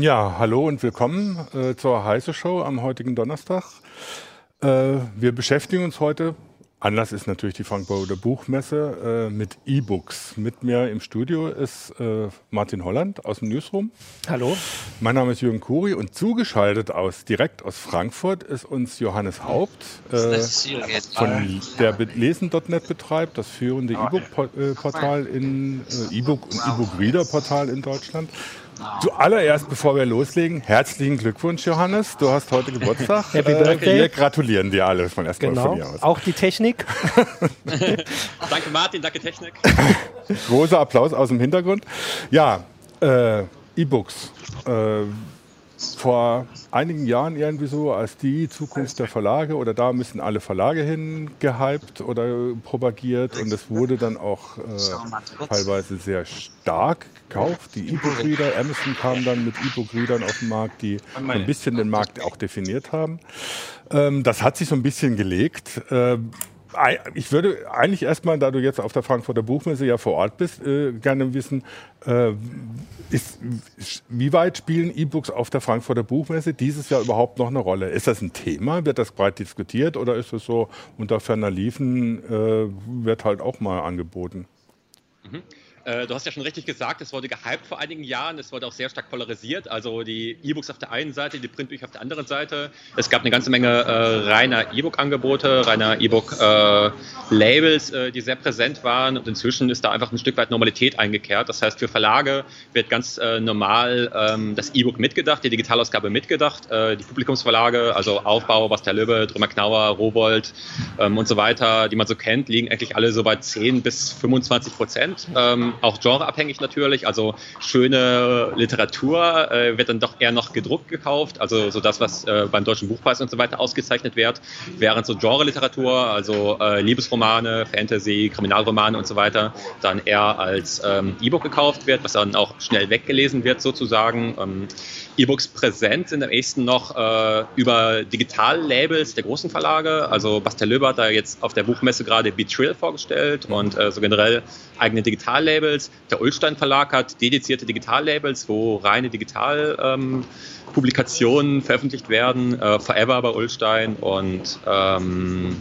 Ja, hallo und willkommen äh, zur Heiße Show am heutigen Donnerstag. Äh, wir beschäftigen uns heute, Anlass ist natürlich die Frankfurter Buchmesse, äh, mit E-Books. Mit mir im Studio ist äh, Martin Holland aus dem Newsroom. Hallo. Mein Name ist Jürgen Kuri und zugeschaltet aus, direkt aus Frankfurt ist uns Johannes Haupt, äh, von der Lesen.net betreibt, das führende E-Book-Portal in äh, E-Book und E-Book-Reader-Portal in Deutschland. Zuallererst, bevor wir loslegen, herzlichen Glückwunsch, Johannes. Du hast heute Geburtstag. Happy äh, Birthday. Wir gratulieren dir alle von erstmal genau. von mir aus. Auch die Technik. danke Martin, danke Technik. Großer Applaus aus dem Hintergrund. Ja, äh, E-Books. Äh, vor einigen Jahren irgendwie so als die Zukunft der Verlage oder da müssen alle Verlage hin gehypt oder propagiert und es wurde dann auch äh, teilweise sehr stark gekauft. Die E-Book-Reader, Amazon kam dann mit E-Book-Readern auf den Markt, die so ein bisschen den Markt auch definiert haben. Ähm, das hat sich so ein bisschen gelegt. Äh, ich würde eigentlich erstmal, da du jetzt auf der Frankfurter Buchmesse ja vor Ort bist, äh, gerne wissen, äh, ist, wie weit spielen E-Books auf der Frankfurter Buchmesse dieses Jahr überhaupt noch eine Rolle? Ist das ein Thema? Wird das breit diskutiert oder ist es so unter ferner Liefen, äh, wird halt auch mal angeboten? Mhm. Äh, du hast ja schon richtig gesagt, es wurde gehypt vor einigen Jahren, es wurde auch sehr stark polarisiert. Also die E-Books auf der einen Seite, die Printbücher auf der anderen Seite. Es gab eine ganze Menge äh, reiner E-Book-Angebote, reiner E-Book-Labels, äh, die sehr präsent waren. Und inzwischen ist da einfach ein Stück weit Normalität eingekehrt. Das heißt, für Verlage wird ganz äh, normal ähm, das E-Book mitgedacht, die Digitalausgabe mitgedacht. Äh, die Publikumsverlage, also Aufbau, Bastia Löbe, Drömer Knauer, Rowold ähm, und so weiter, die man so kennt, liegen eigentlich alle so bei 10 bis 25 Prozent. Ähm, auch genreabhängig natürlich. Also schöne Literatur äh, wird dann doch eher noch gedruckt gekauft, also so das, was äh, beim Deutschen Buchpreis und so weiter ausgezeichnet wird, während so Genre-Literatur, also äh, Liebesromane, Fantasy, Kriminalromane und so weiter, dann eher als ähm, E-Book gekauft wird, was dann auch schnell weggelesen wird sozusagen. Ähm, E-Books präsent sind am ehesten noch äh, über Digitallabels der großen Verlage. Also Bastel Löber hat da jetzt auf der Buchmesse gerade Betrill vorgestellt und äh, so generell eigene Digitallabels. Der Ulstein Verlag hat dedizierte Digitallabels, wo reine Digital ähm, Publikationen veröffentlicht werden. Äh, Forever bei Ulstein und ähm,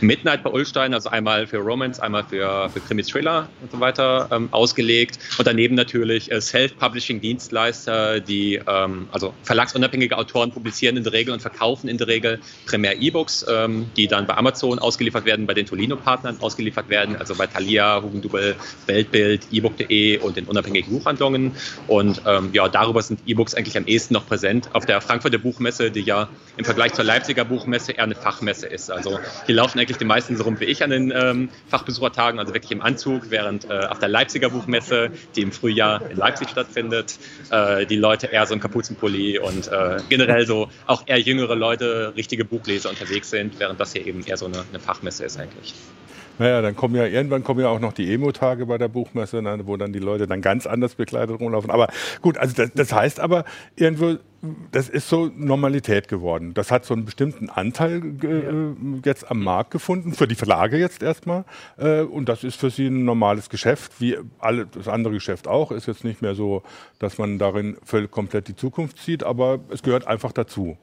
Midnight bei Ulstein, also einmal für Romance, einmal für, für Krimi-Thriller und so weiter ähm, ausgelegt. Und daneben natürlich äh, Self-Publishing-Dienstleister, die ähm, also verlagsunabhängige Autoren publizieren in der Regel und verkaufen in der Regel primär E-Books, ähm, die dann bei Amazon ausgeliefert werden, bei den Tolino-Partnern ausgeliefert werden, also bei Thalia, Hugendubel, Weltbild, ebook.de und den unabhängigen Buchhandlungen. Und ähm, ja, darüber sind E-Books eigentlich am ehesten noch präsent präsent auf der Frankfurter Buchmesse, die ja im Vergleich zur Leipziger Buchmesse eher eine Fachmesse ist. Also hier laufen eigentlich die meisten so rum wie ich an den ähm, Fachbesuchertagen, also wirklich im Anzug, während äh, auf der Leipziger Buchmesse, die im Frühjahr in Leipzig stattfindet, äh, die Leute eher so ein Kapuzenpulli und äh, generell so auch eher jüngere Leute, richtige Buchleser unterwegs sind, während das hier eben eher so eine, eine Fachmesse ist eigentlich. Naja, dann kommen ja irgendwann kommen ja auch noch die Emo-Tage bei der Buchmesse, ne, wo dann die Leute dann ganz anders bekleidet rumlaufen. Aber gut, also das, das heißt aber irgendwo, das ist so Normalität geworden. Das hat so einen bestimmten Anteil äh, jetzt am Markt gefunden, für die Verlage jetzt erstmal. Äh, und das ist für sie ein normales Geschäft, wie alle, das andere Geschäft auch. Ist jetzt nicht mehr so, dass man darin völlig komplett die Zukunft sieht, aber es gehört einfach dazu.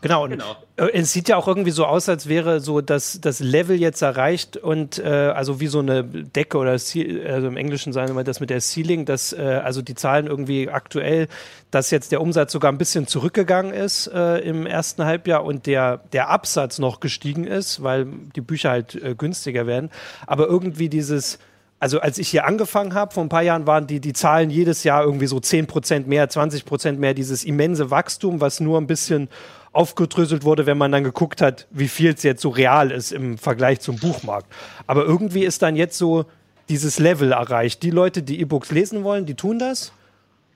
Genau, und genau. Äh, es sieht ja auch irgendwie so aus, als wäre so das, das Level jetzt erreicht und äh, also wie so eine Decke oder also im Englischen sagen wir das mit der Ceiling, dass äh, also die Zahlen irgendwie aktuell, dass jetzt der Umsatz sogar ein bisschen zurückgegangen ist äh, im ersten Halbjahr und der, der Absatz noch gestiegen ist, weil die Bücher halt äh, günstiger werden. Aber irgendwie dieses also als ich hier angefangen habe, vor ein paar Jahren waren die, die Zahlen jedes Jahr irgendwie so 10% mehr, 20% mehr, dieses immense Wachstum, was nur ein bisschen aufgedröselt wurde, wenn man dann geguckt hat, wie viel es jetzt so real ist im Vergleich zum Buchmarkt. Aber irgendwie ist dann jetzt so dieses Level erreicht. Die Leute, die E-Books lesen wollen, die tun das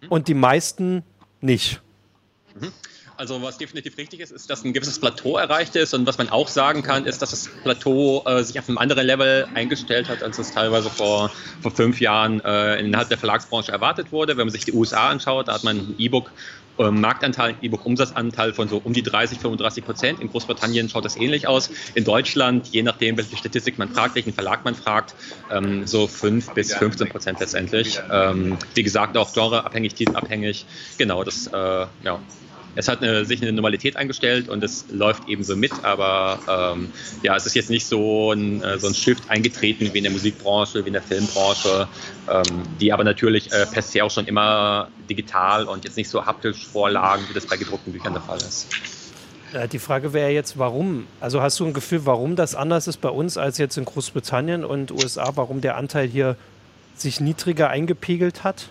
und die meisten nicht. Mhm. Also was definitiv richtig ist, ist, dass ein gewisses Plateau erreicht ist und was man auch sagen kann, ist, dass das Plateau äh, sich auf einem anderen Level eingestellt hat, als es teilweise vor, vor fünf Jahren äh, innerhalb der Verlagsbranche erwartet wurde. Wenn man sich die USA anschaut, da hat man ein E-Book Marktanteil, E-Book-Umsatzanteil von so um die 30, 35 Prozent. In Großbritannien schaut das ähnlich aus. In Deutschland, je nachdem, welche Statistik man fragt, welchen Verlag man fragt, ähm, so 5 bis 15 Prozent letztendlich. Ähm, wie gesagt, auch genreabhängig, titelabhängig. Genau, das, äh, ja, es hat eine, sich eine Normalität eingestellt und es läuft eben so mit, aber ähm, ja, es ist jetzt nicht so ein, äh, so ein Shift eingetreten wie in der Musikbranche, wie in der Filmbranche, ähm, die aber natürlich äh, per se auch schon immer digital und jetzt nicht so haptisch vorlagen, wie das bei gedruckten Büchern der Fall ist. Die Frage wäre jetzt, warum? Also hast du ein Gefühl, warum das anders ist bei uns als jetzt in Großbritannien und USA, warum der Anteil hier sich niedriger eingepegelt hat?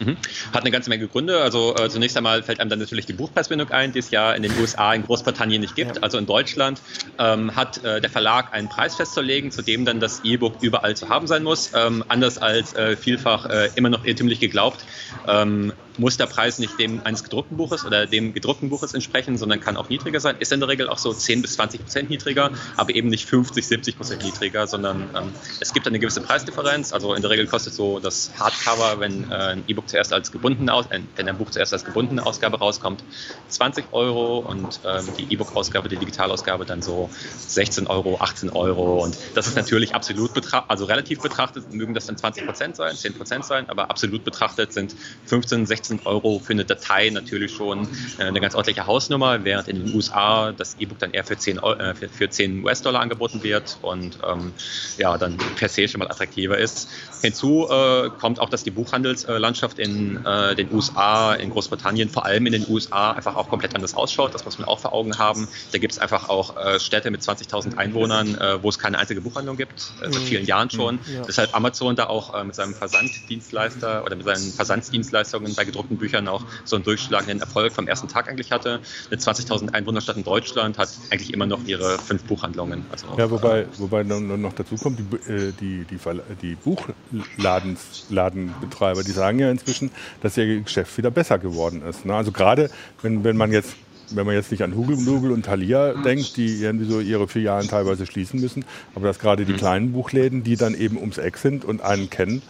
Mhm. Hat eine ganze Menge Gründe. Also äh, zunächst einmal fällt einem dann natürlich die Buchpreisbindung ein, die es ja in den USA, in Großbritannien nicht gibt. Also in Deutschland ähm, hat äh, der Verlag einen Preis festzulegen, zu dem dann das E-Book überall zu haben sein muss. Ähm, anders als äh, vielfach äh, immer noch irrtümlich geglaubt, ähm, muss der Preis nicht dem eines gedruckten Buches oder dem gedruckten Buches entsprechen, sondern kann auch niedriger sein. Ist in der Regel auch so 10 bis 20 Prozent niedriger, aber eben nicht 50, 70 Prozent niedriger, sondern ähm, es gibt eine gewisse Preisdifferenz. Also in der Regel kostet so das Hardcover, wenn äh, ein E-Book zuerst als gebundene, Aus äh, wenn ein Buch zuerst als gebundene Ausgabe rauskommt, 20 Euro und ähm, die E-Book-Ausgabe, die Digitalausgabe dann so 16 Euro, 18 Euro. Und das ist natürlich absolut betrachtet, also relativ betrachtet mögen das dann 20 Prozent sein, 10 Prozent sein, aber absolut betrachtet sind 15, 16 16 Euro für eine Datei natürlich schon äh, eine ganz ordentliche Hausnummer, während in den USA das E-Book dann eher für 10, äh, für, für 10 US-Dollar angeboten wird und ähm, ja, dann per se schon mal attraktiver ist. Hinzu äh, kommt auch, dass die Buchhandelslandschaft in äh, den USA, in Großbritannien, vor allem in den USA, einfach auch komplett anders ausschaut. Das muss man auch vor Augen haben. Da gibt es einfach auch äh, Städte mit 20.000 Einwohnern, wo es keine einzige Buchhandlung gibt, seit mhm. vielen Jahren schon. Ja. Deshalb Amazon da auch mit seinem Versanddienstleister oder mit seinen Versandsdienstleistungen bei gedruckten Büchern auch so einen durchschlagenden Erfolg vom ersten Tag eigentlich hatte. Eine 20.000 Einwohnerstadt in Deutschland hat eigentlich immer noch ihre fünf Buchhandlungen. Also ja, wobei, wobei noch dazu kommt, die, die, die, die Buchladenbetreiber, die sagen ja inzwischen, dass ihr Geschäft wieder besser geworden ist. Ne? Also gerade wenn, wenn man jetzt wenn man jetzt nicht an Hugel, Nugel und Thalia denkt, die irgendwie so ihre Filialen teilweise schließen müssen, aber dass gerade die mhm. kleinen Buchläden, die dann eben ums Eck sind und einen kennen,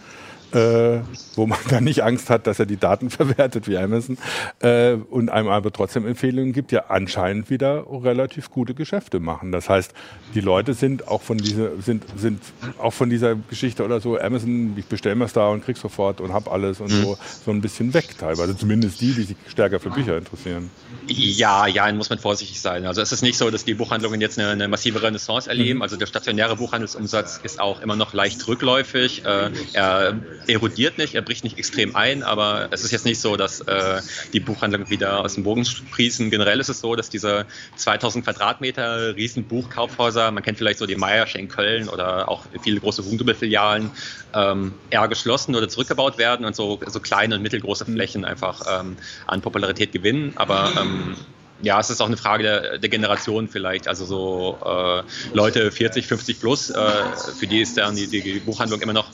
äh, wo man dann nicht Angst hat, dass er die Daten verwertet wie Amazon äh, und einem aber trotzdem Empfehlungen gibt, ja anscheinend wieder relativ gute Geschäfte machen. Das heißt, die Leute sind auch von dieser sind sind auch von dieser Geschichte oder so Amazon, ich bestelle mir da und krieg sofort und hab alles und mhm. so so ein bisschen weg teilweise. Zumindest die, die sich stärker für Bücher interessieren. Ja, ja, muss man vorsichtig sein. Also es ist nicht so, dass die Buchhandlungen jetzt eine, eine massive Renaissance erleben. Mhm. Also der stationäre Buchhandelsumsatz ist auch immer noch leicht rückläufig. Äh, er erodiert nicht, er bricht nicht extrem ein, aber es ist jetzt nicht so, dass äh, die Buchhandlungen wieder aus dem Bogen sprießen. Generell ist es so, dass diese 2000 Quadratmeter riesen Buchkaufhäuser, man kennt vielleicht so die Meiersche in Köln oder auch viele große Hugendubel-Filialen, ähm, eher geschlossen oder zurückgebaut werden und so, so kleine und mittelgroße Flächen einfach ähm, an Popularität gewinnen. Aber ähm, ja, es ist auch eine Frage der, der Generation vielleicht. Also so äh, Leute 40, 50 plus, äh, für die ist dann die, die Buchhandlung immer noch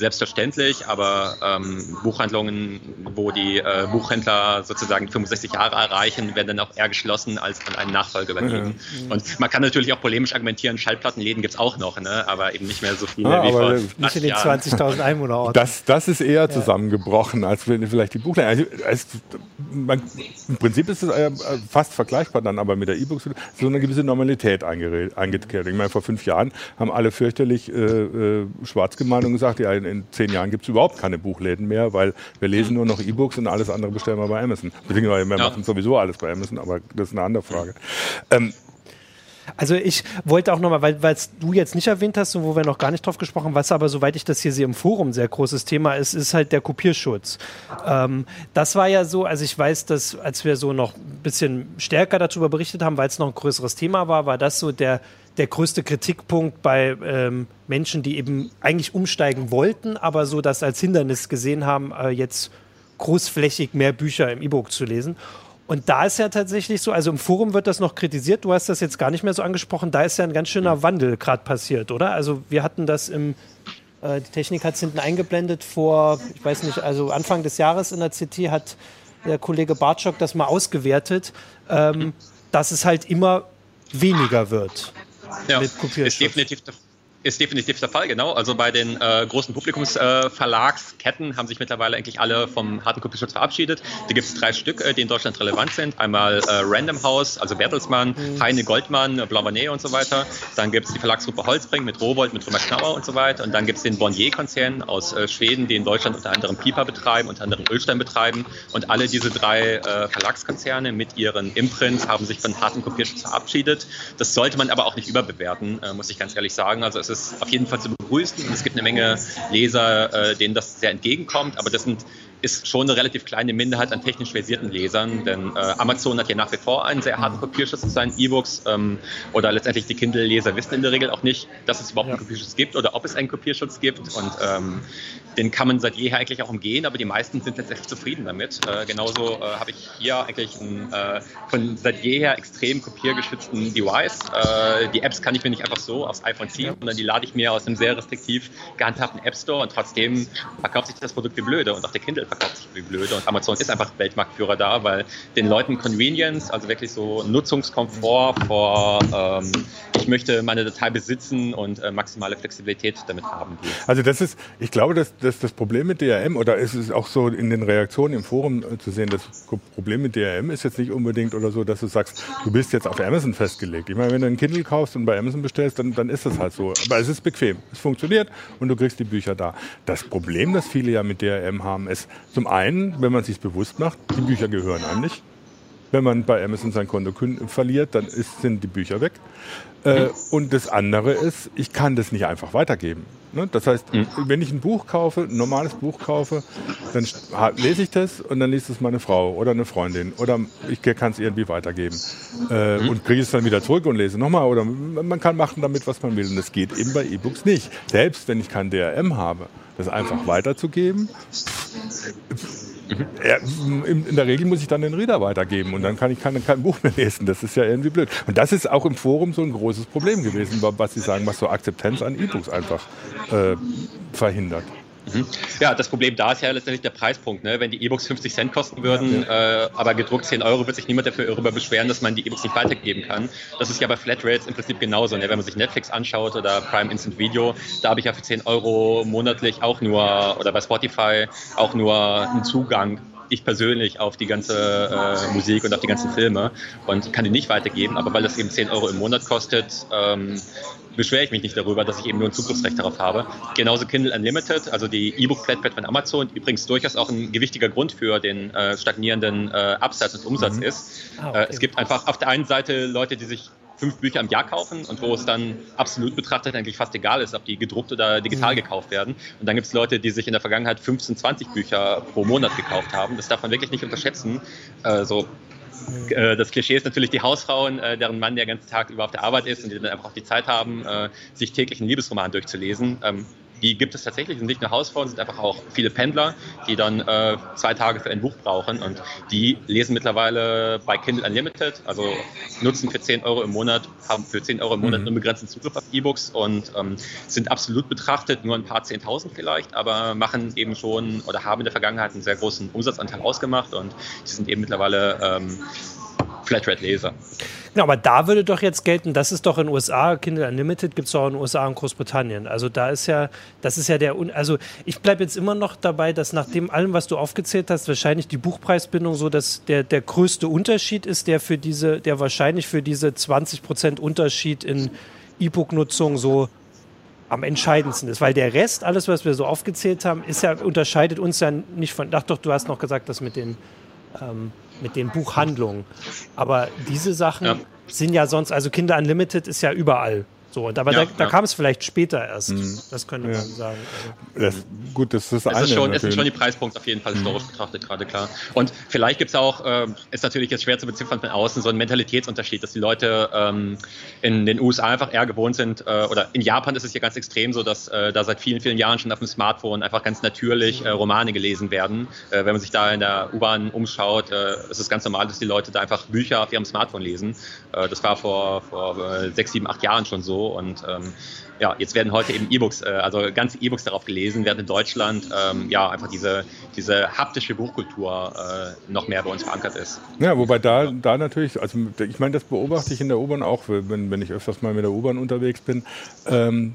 selbstverständlich, aber ähm, Buchhandlungen, wo die äh, Buchhändler sozusagen 65 Jahre erreichen, werden dann auch eher geschlossen als an einen Nachfolger übergeben. Mhm. Und man kann natürlich auch polemisch argumentieren, Schallplattenläden gibt es auch noch, ne? aber eben nicht mehr so viele ja, wie vor Nicht in den 20.000 Einwohnerorten. Das, das ist eher zusammengebrochen, als wenn vielleicht die Buchläden. Also, man, Im Prinzip ist es äh, fast vergleichbar dann aber mit der E-Book, so eine gewisse Normalität eingekehrt. Ich meine, vor fünf Jahren haben alle fürchterlich äh, äh, schwarz gemalt und gesagt, ja, in in zehn Jahren gibt es überhaupt keine Buchläden mehr, weil wir lesen nur noch E-Books und alles andere bestellen wir bei Amazon. Beziehungsweise wir ja. machen sowieso alles bei Amazon, aber das ist eine andere Frage. Ähm, also ich wollte auch nochmal, weil es du jetzt nicht erwähnt hast und wo wir noch gar nicht drauf gesprochen haben, was aber, soweit ich das hier sehe, im Forum ein sehr großes Thema ist, ist halt der Kopierschutz. Ähm, das war ja so, also ich weiß, dass als wir so noch ein bisschen stärker darüber berichtet haben, weil es noch ein größeres Thema war, war das so der, der größte Kritikpunkt bei ähm, Menschen, die eben eigentlich umsteigen wollten, aber so das als Hindernis gesehen haben, äh, jetzt großflächig mehr Bücher im E-Book zu lesen. Und da ist ja tatsächlich so, also im Forum wird das noch kritisiert, du hast das jetzt gar nicht mehr so angesprochen, da ist ja ein ganz schöner Wandel gerade passiert, oder? Also wir hatten das im, äh, die Technik hat es hinten eingeblendet vor, ich weiß nicht, also Anfang des Jahres in der CT hat der Kollege Bartschok das mal ausgewertet, ähm, dass es halt immer weniger wird ja. Ist definitiv ist definitiv der Fall, genau. Also bei den äh, großen Publikumsverlagsketten äh, haben sich mittlerweile eigentlich alle vom harten Kopierschutz verabschiedet. Da gibt es drei Stück, äh, die in Deutschland relevant sind. Einmal äh, Random House, also Bertelsmann, mhm. Heine Goldmann, äh, Blaumanet und so weiter. Dann gibt es die Verlagsgruppe Holzbring mit Rowold, mit Römer Knauer und so weiter. Und dann gibt es den Bonnier-Konzern aus äh, Schweden, die in Deutschland unter anderem Pipa betreiben, unter anderem Ölstein betreiben. Und alle diese drei äh, Verlagskonzerne mit ihren Imprints haben sich von harten Kopierschutz verabschiedet. Das sollte man aber auch nicht überbewerten, muss ich ganz ehrlich sagen. Also es ist auf jeden Fall zu begrüßen. Und es gibt eine Menge Leser, äh, denen das sehr entgegenkommt, aber das sind ist schon eine relativ kleine Minderheit an technisch versierten Lesern, denn äh, Amazon hat ja nach wie vor einen sehr harten Kopierschutz zu seinen E-Books ähm, oder letztendlich die Kindle-Leser wissen in der Regel auch nicht, dass es überhaupt ja. einen Kopierschutz gibt oder ob es einen Kopierschutz gibt und ähm, den kann man seit jeher eigentlich auch umgehen, aber die meisten sind letztendlich zufrieden damit. Äh, genauso äh, habe ich hier eigentlich einen äh, von seit jeher extrem kopiergeschützten Device. Äh, die Apps kann ich mir nicht einfach so aufs iPhone ziehen, sondern die lade ich mir aus einem sehr restriktiv gehandhabten App Store und trotzdem verkauft sich das Produkt wie blöde und auch der Kindle verkauft sich wie blöde und Amazon ist einfach Weltmarktführer da, weil den Leuten Convenience, also wirklich so Nutzungskomfort vor ähm, ich möchte meine Datei besitzen und äh, maximale Flexibilität damit haben. Also das ist, ich glaube, dass, dass das Problem mit DRM oder ist es auch so in den Reaktionen im Forum äh, zu sehen, das Problem mit DRM ist jetzt nicht unbedingt oder so, dass du sagst, du bist jetzt auf Amazon festgelegt. Ich meine, wenn du ein Kindle kaufst und bei Amazon bestellst, dann, dann ist das halt so. Aber es ist bequem, es funktioniert und du kriegst die Bücher da. Das Problem, das viele ja mit DRM haben, ist zum einen, wenn man sich bewusst macht, die Bücher gehören an dich. Wenn man bei Amazon sein Konto verliert, dann ist, sind die Bücher weg. Äh, und das andere ist, ich kann das nicht einfach weitergeben. Ne? Das heißt, mhm. wenn ich ein Buch kaufe, ein normales Buch kaufe, dann lese ich das und dann liest es meine Frau oder eine Freundin oder ich kann es irgendwie weitergeben äh, mhm. und kriege es dann wieder zurück und lese nochmal oder man kann machen damit, was man will und das geht eben bei E-Books nicht. Selbst wenn ich kein DRM habe, das einfach weiterzugeben, ja, in, der Regel muss ich dann den Reader weitergeben und dann kann ich kein, kein Buch mehr lesen. Das ist ja irgendwie blöd. Und das ist auch im Forum so ein großes Problem gewesen, was Sie sagen, was so Akzeptanz an E-Books einfach äh, verhindert. Mhm. Ja, das Problem da ist ja letztendlich der Preispunkt. Ne? Wenn die E-Books 50 Cent kosten würden, äh, aber gedruckt 10 Euro, wird sich niemand dafür darüber beschweren, dass man die E-Books nicht weitergeben kann. Das ist ja bei Flatrates im Prinzip genauso. Ne? Wenn man sich Netflix anschaut oder Prime Instant Video, da habe ich ja für 10 Euro monatlich auch nur, oder bei Spotify auch nur einen Zugang ich persönlich auf die ganze äh, Musik und auf die ganzen Filme und kann die nicht weitergeben, aber weil das eben 10 Euro im Monat kostet, ähm, beschwere ich mich nicht darüber, dass ich eben nur ein Zugriffsrecht darauf habe. Genauso Kindle Unlimited, also die E-Book-Flatrate von Amazon, übrigens durchaus auch ein gewichtiger Grund für den äh, stagnierenden äh, Absatz und Umsatz mhm. ist. Ah, okay. äh, es gibt einfach auf der einen Seite Leute, die sich fünf Bücher im Jahr kaufen und wo es dann absolut betrachtet eigentlich fast egal ist, ob die gedruckt oder digital mhm. gekauft werden. Und dann gibt es Leute, die sich in der Vergangenheit 15, 20 Bücher pro Monat gekauft haben. Das darf man wirklich nicht unterschätzen. Äh, so äh, das Klischee ist natürlich die Hausfrauen, äh, deren Mann der ganze Tag über auf der Arbeit ist und die dann einfach auch die Zeit haben, äh, sich täglich einen Liebesroman durchzulesen. Die gibt es tatsächlich, sind nicht nur Hausfrauen, sind einfach auch viele Pendler, die dann äh, zwei Tage für ein Buch brauchen und die lesen mittlerweile bei Kindle Unlimited, also nutzen für 10 Euro im Monat, haben für 10 Euro im Monat mhm. unbegrenzten Zugriff auf E-Books und ähm, sind absolut betrachtet nur ein paar 10.000 vielleicht, aber machen eben schon oder haben in der Vergangenheit einen sehr großen Umsatzanteil ausgemacht und die sind eben mittlerweile ähm, Flatrate-Leser. Genau, aber da würde doch jetzt gelten, das ist doch in den USA, Kindle Unlimited gibt es auch in den USA und Großbritannien. Also da ist ja, das ist ja der, also ich bleibe jetzt immer noch dabei, dass nach dem allem, was du aufgezählt hast, wahrscheinlich die Buchpreisbindung so, dass der, der größte Unterschied ist, der für diese, der wahrscheinlich für diese 20% Unterschied in E-Book-Nutzung so am entscheidendsten ist, weil der Rest, alles, was wir so aufgezählt haben, ist ja, unterscheidet uns ja nicht von, ach doch, du hast noch gesagt, das mit den, ähm, mit den Buchhandlungen. Aber diese Sachen ja. sind ja sonst, also Kinder Unlimited ist ja überall. So, und aber ja, da, da ja. kam es vielleicht später erst. Mhm. Das könnte man sagen. Also, das, gut, das ist das es eine. Ist schon, es sind schon die Preispunkte auf jeden Fall historisch mhm. betrachtet, gerade klar. Und vielleicht gibt es auch, äh, ist natürlich jetzt schwer zu beziffern von außen, so einen Mentalitätsunterschied, dass die Leute ähm, in den USA einfach eher gewohnt sind, äh, oder in Japan ist es ja ganz extrem so, dass äh, da seit vielen, vielen Jahren schon auf dem Smartphone einfach ganz natürlich äh, Romane gelesen werden. Äh, wenn man sich da in der U-Bahn umschaut, äh, ist es ganz normal, dass die Leute da einfach Bücher auf ihrem Smartphone lesen. das war vor, vor sechs, sieben, acht Jahren schon so und ähm, ja, jetzt werden heute eben E-Books, äh, also ganze E-Books darauf gelesen, während in Deutschland ähm, ja einfach diese, diese haptische Buchkultur äh, noch mehr bei uns verankert ist. Ja, wobei da, da natürlich, also ich meine, das beobachte ich in der U-Bahn auch, wenn, wenn ich öfters mal mit der U-Bahn unterwegs bin. Ähm,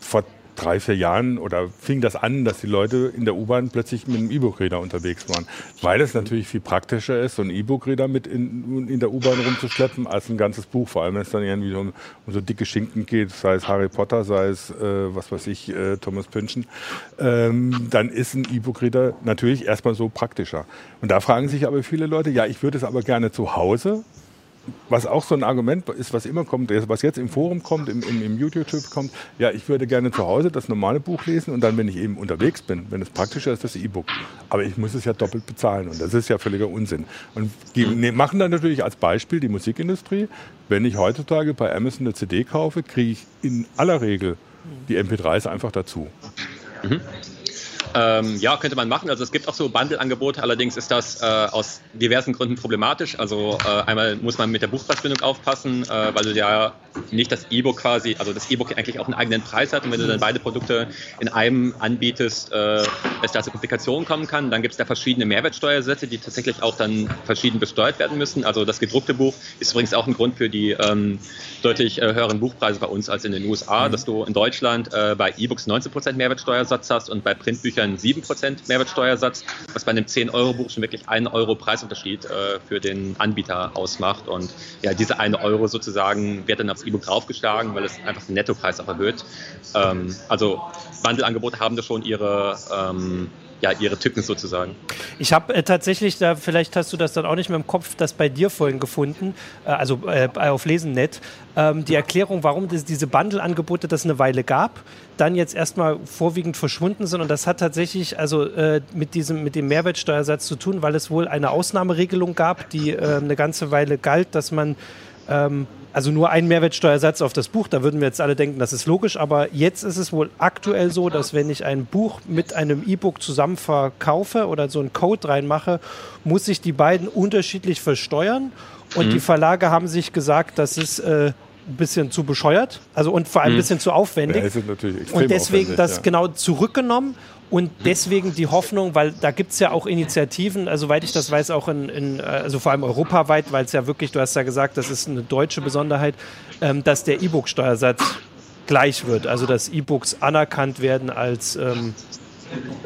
vor drei, vier Jahren oder fing das an, dass die Leute in der U-Bahn plötzlich mit einem E-Book-Reader unterwegs waren. Weil es natürlich viel praktischer ist, so ein E-Book-Reader mit in, in der U-Bahn rumzuschleppen, als ein ganzes Buch. Vor allem, wenn es dann irgendwie um, um so dicke Schinken geht, sei es Harry Potter, sei es, äh, was weiß ich, äh, Thomas Pynchon, ähm, dann ist ein E-Book-Reader natürlich erstmal so praktischer. Und da fragen sich aber viele Leute, ja, ich würde es aber gerne zu Hause was auch so ein Argument ist, was immer kommt, was jetzt im Forum kommt, im, im, im YouTube kommt, ja, ich würde gerne zu Hause das normale Buch lesen und dann, wenn ich eben unterwegs bin, wenn es praktischer ist, das E-Book. Aber ich muss es ja doppelt bezahlen und das ist ja völliger Unsinn. Und die ne, machen dann natürlich als Beispiel die Musikindustrie. Wenn ich heutzutage bei Amazon eine CD kaufe, kriege ich in aller Regel die MP3s einfach dazu. Mhm. Ähm, ja, könnte man machen. Also es gibt auch so Bundle-Angebote, allerdings ist das äh, aus diversen Gründen problematisch. Also äh, einmal muss man mit der Buchpreisbindung aufpassen, äh, weil du ja nicht das E-Book quasi, also das E-Book eigentlich auch einen eigenen Preis hat und wenn du dann beide Produkte in einem anbietest, äh, es da zu Komplikationen kommen kann. Dann gibt es da verschiedene Mehrwertsteuersätze, die tatsächlich auch dann verschieden besteuert werden müssen. Also das gedruckte Buch ist übrigens auch ein Grund für die ähm, deutlich äh, höheren Buchpreise bei uns als in den USA, mhm. dass du in Deutschland äh, bei E-Books 19% Mehrwertsteuersatz hast und bei Printbüchern 7% Mehrwertsteuersatz, was bei einem 10-Euro-Buch schon wirklich einen Euro Preisunterschied äh, für den Anbieter ausmacht. Und ja, diese eine Euro sozusagen wird dann aufs E-Book draufgeschlagen, weil es einfach den Nettopreis auch erhöht. Ähm, also Bundle-Angebote haben da schon ihre ähm, ja, ihre Tücken sozusagen. Ich habe äh, tatsächlich, da vielleicht hast du das dann auch nicht mehr im Kopf, das bei dir vorhin gefunden, äh, also äh, auf Lesennet, ähm, die Erklärung, warum das, diese Bundle-Angebote das eine Weile gab, dann jetzt erstmal vorwiegend verschwunden sind. Und das hat tatsächlich also äh, mit, diesem, mit dem Mehrwertsteuersatz zu tun, weil es wohl eine Ausnahmeregelung gab, die äh, eine ganze Weile galt, dass man ähm, also nur ein Mehrwertsteuersatz auf das Buch, da würden wir jetzt alle denken, das ist logisch, aber jetzt ist es wohl aktuell so, dass wenn ich ein Buch mit einem E-Book zusammen verkaufe oder so einen Code reinmache, muss ich die beiden unterschiedlich versteuern und mhm. die Verlage haben sich gesagt, das ist äh, ein bisschen zu bescheuert, also und vor allem ein mhm. bisschen zu aufwendig. Ja, und deswegen das ja. genau zurückgenommen und deswegen die Hoffnung, weil da gibt es ja auch Initiativen, also soweit ich das weiß, auch in, in also vor allem europaweit, weil es ja wirklich, du hast ja gesagt, das ist eine deutsche Besonderheit, ähm, dass der E-Book-Steuersatz gleich wird, also dass E-Books anerkannt werden als ähm,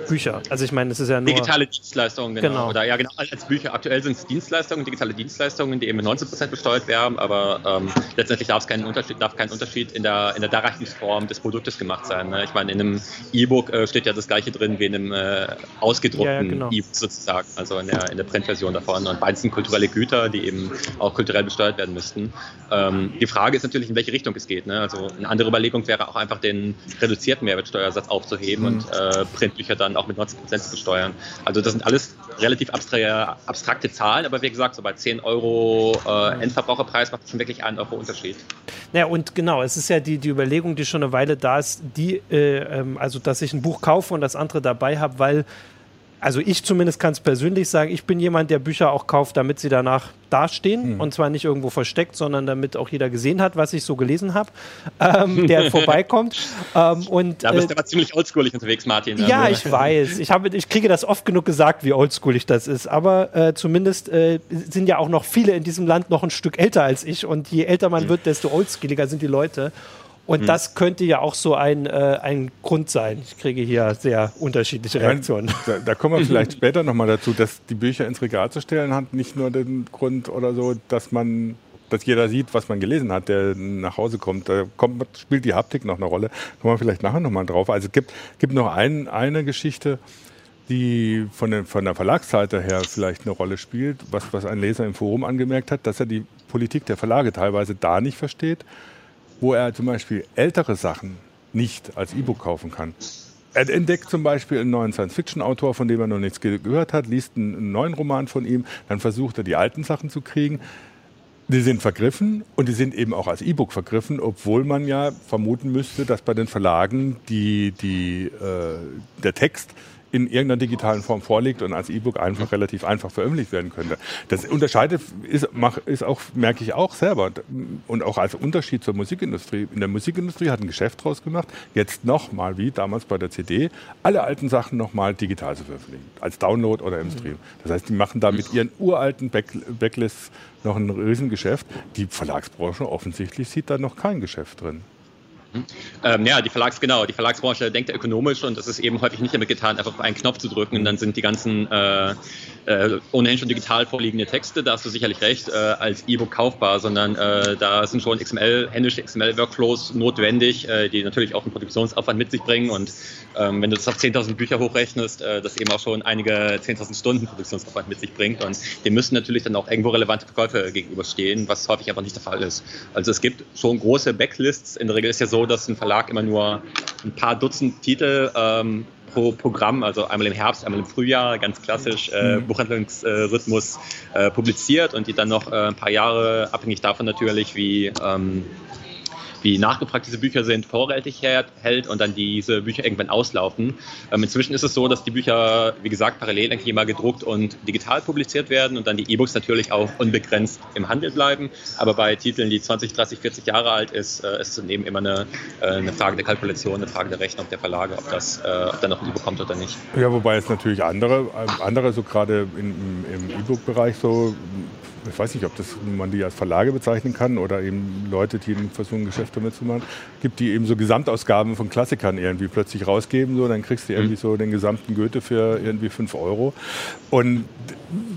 Bücher. Also ich meine, es ist ja nur... Digitale Dienstleistungen, genau. genau. Oder ja, genau, als Bücher. Aktuell sind es Dienstleistungen, digitale Dienstleistungen, die eben mit 19% besteuert werden, aber ähm, letztendlich darf es keinen Unterschied, darf kein Unterschied in der, in der Darreichungsform des Produktes gemacht sein. Ne? Ich meine, in einem E-Book äh, steht ja das gleiche drin wie in einem äh, ausgedruckten ja, ja, genau. E-Book sozusagen, also in der, in der Printversion davon. Und beides sind kulturelle Güter, die eben auch kulturell besteuert werden müssten. Ähm, die Frage ist natürlich, in welche Richtung es geht. Ne? Also eine andere Überlegung wäre auch einfach den reduzierten Mehrwertsteuersatz aufzuheben mhm. und äh, Print Bücher dann auch mit 90 Prozent zu besteuern. Also das sind alles relativ abstrakte Zahlen, aber wie gesagt, so bei 10 Euro äh, Endverbraucherpreis macht es schon wirklich einen Euro Unterschied. Ja, und genau, es ist ja die, die Überlegung, die schon eine Weile da ist, die, äh, ähm, also dass ich ein Buch kaufe und das andere dabei habe, weil also ich zumindest kann es persönlich sagen, ich bin jemand, der Bücher auch kauft, damit sie danach dastehen hm. und zwar nicht irgendwo versteckt, sondern damit auch jeder gesehen hat, was ich so gelesen habe, ähm, der vorbeikommt. Ähm, und, da bist du äh, aber ziemlich oldschoolig unterwegs, Martin. Ja, also. ich weiß. Ich, habe, ich kriege das oft genug gesagt, wie oldschoolig das ist, aber äh, zumindest äh, sind ja auch noch viele in diesem Land noch ein Stück älter als ich und je älter man hm. wird, desto oldschooliger sind die Leute. Und hm. das könnte ja auch so ein, äh, ein Grund sein. Ich kriege hier sehr unterschiedliche Reaktionen. Da, da kommen wir vielleicht später nochmal dazu, dass die Bücher ins Regal zu stellen hat nicht nur den Grund oder so, dass man dass jeder sieht, was man gelesen hat, der nach Hause kommt. Da kommt, spielt die Haptik noch eine Rolle. Kommen wir vielleicht nachher nochmal drauf. Also es gibt, gibt noch ein, eine Geschichte, die von, den, von der Verlagsseite her vielleicht eine Rolle spielt, was, was ein Leser im Forum angemerkt hat, dass er die Politik der Verlage teilweise da nicht versteht, wo er zum Beispiel ältere Sachen nicht als E-Book kaufen kann. Er entdeckt zum Beispiel einen neuen Science-Fiction-Autor, von dem er noch nichts gehört hat, liest einen neuen Roman von ihm, dann versucht er die alten Sachen zu kriegen. Die sind vergriffen und die sind eben auch als E-Book vergriffen, obwohl man ja vermuten müsste, dass bei den Verlagen die, die, äh, der Text in irgendeiner digitalen Form vorliegt und als E-Book einfach relativ einfach veröffentlicht werden könnte. Das unterscheidet, ist, ist auch, merke ich auch selber und auch als Unterschied zur Musikindustrie. In der Musikindustrie hat ein Geschäft draus gemacht, jetzt nochmal wie damals bei der CD, alle alten Sachen nochmal digital zu veröffentlichen, als Download oder im Stream. Das heißt, die machen da mit ihren uralten Back Backlists noch ein Riesengeschäft. Die Verlagsbranche offensichtlich sieht da noch kein Geschäft drin. Ähm, ja, die Verlags, genau, die Verlagsbranche denkt ökonomisch und es ist eben häufig nicht damit getan, einfach auf einen Knopf zu drücken. Und dann sind die ganzen äh, äh, ohnehin schon digital vorliegende Texte, da hast du sicherlich recht, äh, als E-Book kaufbar, sondern äh, da sind schon XML, händische XML-Workflows notwendig, äh, die natürlich auch einen Produktionsaufwand mit sich bringen. Und ähm, wenn du das auf 10.000 Bücher hochrechnest, äh, das eben auch schon einige 10.000 Stunden Produktionsaufwand mit sich bringt. Und dem müssen natürlich dann auch irgendwo relevante Verkäufe gegenüberstehen, was häufig einfach nicht der Fall ist. Also es gibt schon große Backlists, in der Regel ist ja so, dass ein Verlag immer nur ein paar Dutzend Titel ähm, pro Programm, also einmal im Herbst, einmal im Frühjahr, ganz klassisch äh, mhm. Buchhandlungsrhythmus äh, publiziert und die dann noch äh, ein paar Jahre, abhängig davon natürlich, wie ähm, wie nachgefragt diese Bücher sind, vorrätig hält und dann diese Bücher irgendwann auslaufen. Ähm, inzwischen ist es so, dass die Bücher, wie gesagt, parallel eigentlich immer gedruckt und digital publiziert werden und dann die E-Books natürlich auch unbegrenzt im Handel bleiben. Aber bei Titeln, die 20, 30, 40 Jahre alt ist, äh, ist es eben immer eine, äh, eine Frage der Kalkulation, eine Frage der Rechnung der Verlage, ob das äh, ob dann noch ein E-Book kommt oder nicht. Ja, wobei es natürlich andere, andere so gerade im E-Book-Bereich so ich weiß nicht, ob das, man die als Verlage bezeichnen kann oder eben Leute, die versuchen, Geschäfte damit zu machen, gibt, die eben so Gesamtausgaben von Klassikern irgendwie plötzlich rausgeben. So, dann kriegst du irgendwie mhm. so den gesamten Goethe für irgendwie 5 Euro. Und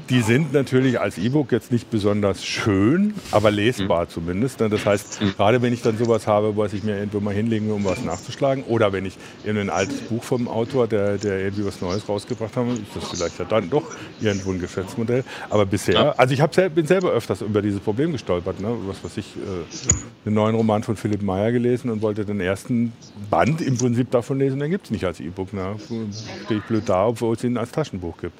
die sind natürlich als E-Book jetzt nicht besonders schön, aber lesbar mhm. zumindest. Ne? Das heißt, mhm. gerade wenn ich dann sowas habe, was ich mir irgendwo mal hinlege, um was nachzuschlagen, oder wenn ich in ein altes Buch vom Autor, der, der irgendwie was Neues rausgebracht hat, ist das vielleicht ja dann doch irgendwo ein Geschäftsmodell. Aber bisher, also ich hab, bin selber öfters über dieses Problem gestolpert. Ne? Was weiß ich, äh, einen neuen Roman von Philipp Meyer gelesen und wollte den ersten Band im Prinzip davon lesen, den gibt es nicht als E-Book. Ne? Stehe ich blöd da, obwohl es ihn als Taschenbuch gibt.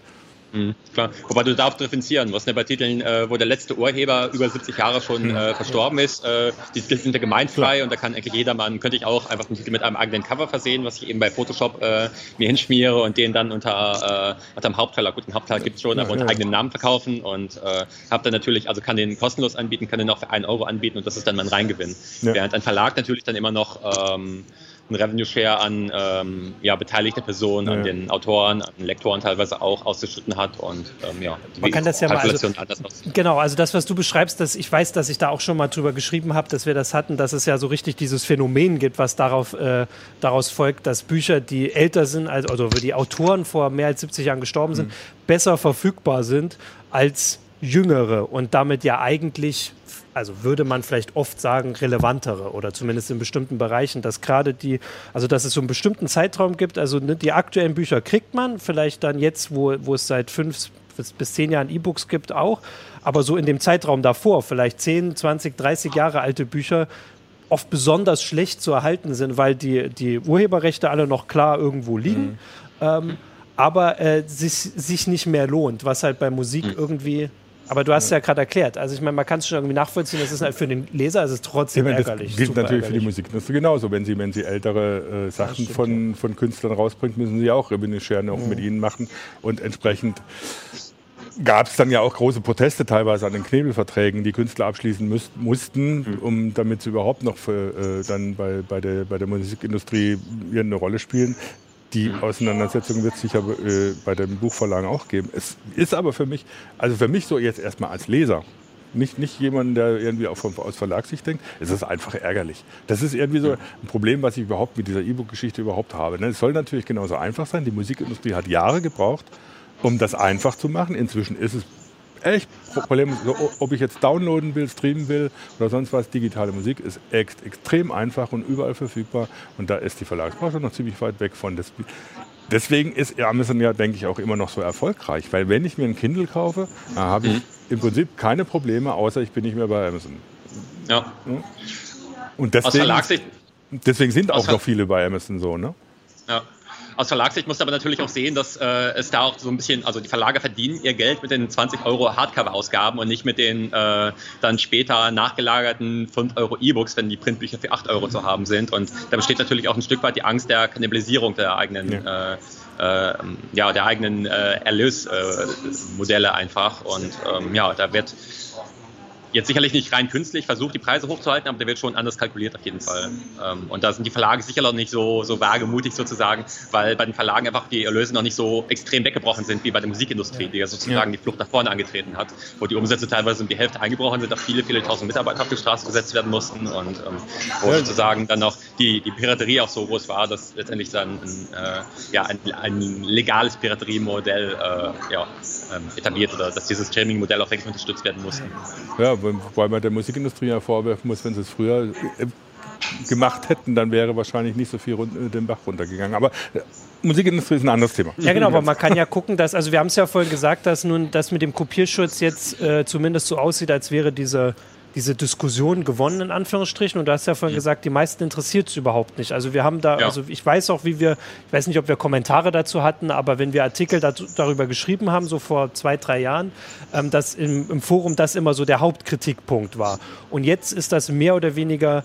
Mhm, klar. Wobei du darfst differenzieren. Was ne, bei Titeln, äh, wo der letzte Urheber über 70 Jahre schon mhm. äh, verstorben ist, äh, die Titel sind ja gemeinfrei klar. und da kann eigentlich jedermann, könnte ich auch einfach den Titel mit einem eigenen Cover versehen, was ich eben bei Photoshop äh, mir hinschmiere und den dann unter, äh, unter dem Hauptteil, gut, den Hauptteil gibt es schon, aber unter ja. eigenem Namen verkaufen und äh, habe dann natürlich, also kann den kostenlos anbieten, kann den auch für einen Euro anbieten und das ist dann mein Reingewinn. Ja. Während ein Verlag natürlich dann immer noch ähm, einen Revenue Share an ähm, ja, beteiligte Personen, ja. an den Autoren, an den Lektoren teilweise auch ausgeschnitten hat und ähm, ja, die Man kann das ja mal also, Genau, also das, was du beschreibst, dass ich weiß, dass ich da auch schon mal drüber geschrieben habe, dass wir das hatten, dass es ja so richtig dieses Phänomen gibt, was darauf, äh, daraus folgt, dass Bücher, die älter sind, also, also die Autoren vor mehr als 70 Jahren gestorben sind, mhm. besser verfügbar sind als jüngere und damit ja eigentlich also würde man vielleicht oft sagen, relevantere oder zumindest in bestimmten Bereichen, dass gerade die, also dass es so einen bestimmten Zeitraum gibt, also ne, die aktuellen Bücher kriegt man, vielleicht dann jetzt, wo, wo es seit fünf bis zehn Jahren E-Books gibt, auch, aber so in dem Zeitraum davor, vielleicht 10, 20, 30 Jahre alte Bücher, oft besonders schlecht zu erhalten sind, weil die, die Urheberrechte alle noch klar irgendwo liegen. Mhm. Ähm, aber äh, sich, sich nicht mehr lohnt, was halt bei Musik mhm. irgendwie aber du hast ja, ja gerade erklärt. Also ich meine, man kann es schon irgendwie nachvollziehen, das ist halt für den Leser ist es trotzdem ja, ärgerlich. Das gilt natürlich ärgerlich. für die Musikindustrie genauso. Wenn sie, wenn sie ältere äh, Sachen stimmt, von, ja. von Künstlern rausbringt, müssen sie auch Revenue Share noch mhm. mit ihnen machen. Und entsprechend gab es dann ja auch große Proteste teilweise an den Knebelverträgen, die Künstler abschließen müß, mussten, mhm. um damit sie überhaupt noch für, äh, dann bei, bei, der, bei der Musikindustrie eine Rolle spielen. Die Auseinandersetzung wird es sicher äh, bei den Buchverlagen auch geben. Es ist aber für mich, also für mich so jetzt erstmal als Leser, nicht, nicht jemand, der irgendwie auch vom, aus Verlagssicht denkt, es ist einfach ärgerlich. Das ist irgendwie so ein Problem, was ich überhaupt mit dieser E-Book-Geschichte überhaupt habe. Ne? Es soll natürlich genauso einfach sein. Die Musikindustrie hat Jahre gebraucht, um das einfach zu machen. Inzwischen ist es echt Probleme, ob ich jetzt downloaden will, streamen will oder sonst was. Digitale Musik ist ex extrem einfach und überall verfügbar. Und da ist die Verlagsbranche noch ziemlich weit weg von. Deswegen ist Amazon ja, denke ich, auch immer noch so erfolgreich. Weil wenn ich mir ein Kindle kaufe, dann habe ich mhm. im Prinzip keine Probleme, außer ich bin nicht mehr bei Amazon. Ja. Und deswegen, deswegen sind auch noch viele bei Amazon so, ne? Ja. Aus Verlagssicht musst du aber natürlich auch sehen, dass äh, es da auch so ein bisschen, also die Verlage verdienen ihr Geld mit den 20 Euro Hardcover-Ausgaben und nicht mit den äh, dann später nachgelagerten 5 Euro E-Books, wenn die Printbücher für 8 Euro zu haben sind. Und da besteht natürlich auch ein Stück weit die Angst der Kannibalisierung der eigenen ja. Äh, äh, ja, der eigenen äh, Erlösmodelle äh, einfach. Und ähm, ja, da wird jetzt sicherlich nicht rein künstlich versucht, die Preise hochzuhalten, aber der wird schon anders kalkuliert auf jeden Fall. Ähm, und da sind die Verlage sicher noch nicht so, so wagemutig sozusagen, weil bei den Verlagen einfach die Erlöse noch nicht so extrem weggebrochen sind wie bei der Musikindustrie, die ja sozusagen ja. die Flucht nach vorne angetreten hat, wo die Umsätze teilweise um die Hälfte eingebrochen sind, auch viele, viele tausend Mitarbeiter auf die Straße gesetzt werden mussten und ähm, wo sozusagen dann auch die, die Piraterie auch so groß war, dass letztendlich dann ein, äh, ja, ein, ein legales Pirateriemodell äh, ja, ähm, etabliert oder dass dieses Streaming-Modell auch wirklich unterstützt werden musste. Ja, wobei man der Musikindustrie ja vorwerfen muss, wenn sie es früher äh, gemacht hätten, dann wäre wahrscheinlich nicht so viel äh, den Bach runtergegangen. Aber äh, Musikindustrie ist ein anderes Thema. Ja, genau, aber man kann ja gucken, dass, also wir haben es ja vorhin gesagt, dass nun das mit dem Kopierschutz jetzt äh, zumindest so aussieht, als wäre diese diese Diskussion gewonnen, in Anführungsstrichen. Und du hast ja vorhin mhm. gesagt, die meisten interessiert es überhaupt nicht. Also wir haben da, ja. also ich weiß auch, wie wir, ich weiß nicht, ob wir Kommentare dazu hatten, aber wenn wir Artikel dazu, darüber geschrieben haben, so vor zwei, drei Jahren, ähm, dass im, im Forum das immer so der Hauptkritikpunkt war. Und jetzt ist das mehr oder weniger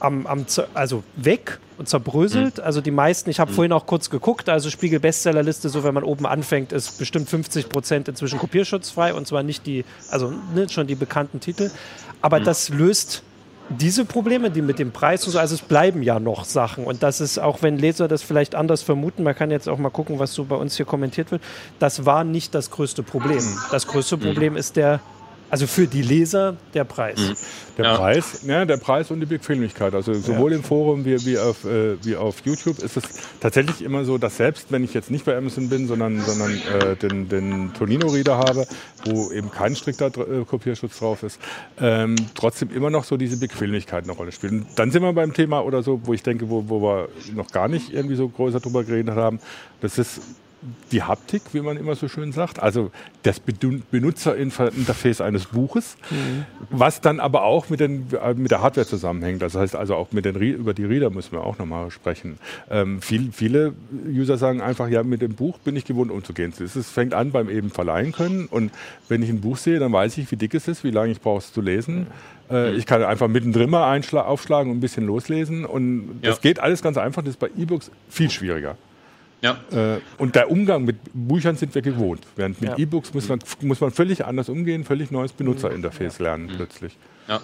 am, am also weg und zerbröselt. Mhm. Also die meisten, ich habe mhm. vorhin auch kurz geguckt, also Spiegel Bestsellerliste, so wenn man oben anfängt, ist bestimmt 50 Prozent inzwischen kopierschutzfrei und zwar nicht die, also ne, schon die bekannten Titel. Aber mhm. das löst diese Probleme, die mit dem Preis und so, also es bleiben ja noch Sachen. Und das ist, auch wenn Leser das vielleicht anders vermuten, man kann jetzt auch mal gucken, was so bei uns hier kommentiert wird, das war nicht das größte Problem. Mhm. Das größte mhm. Problem ist der also für die Leser der Preis. Mhm. Der ja. Preis, ja, der Preis und die Bequemlichkeit. Also sowohl ja. im Forum wie, wie, auf, äh, wie auf YouTube ist es tatsächlich immer so, dass selbst wenn ich jetzt nicht bei Amazon bin, sondern, sondern äh, den, den Tonino-Reader habe, wo eben kein strikter äh, Kopierschutz drauf ist, ähm, trotzdem immer noch so diese Bequemlichkeit eine Rolle spielt. Und dann sind wir beim Thema oder so, wo ich denke, wo, wo wir noch gar nicht irgendwie so größer drüber geredet haben. Das ist die Haptik, wie man immer so schön sagt, also das Benutzerinterface eines Buches, mhm. was dann aber auch mit, den, äh, mit der Hardware zusammenhängt. Das heißt also auch mit den, über die Reader müssen wir auch nochmal sprechen. Ähm, viel, viele User sagen einfach, ja, mit dem Buch bin ich gewohnt umzugehen. Es fängt an beim eben verleihen können und wenn ich ein Buch sehe, dann weiß ich, wie dick es ist, wie lange ich brauche es zu lesen. Äh, ich kann einfach mittendrin mal aufschlagen und ein bisschen loslesen und das ja. geht alles ganz einfach. Das ist bei E-Books viel schwieriger. Ja. Äh, und der Umgang mit Büchern sind wir gewohnt. Während mit ja. E-Books muss man, muss man völlig anders umgehen, völlig neues Benutzerinterface lernen mhm. plötzlich. Ja.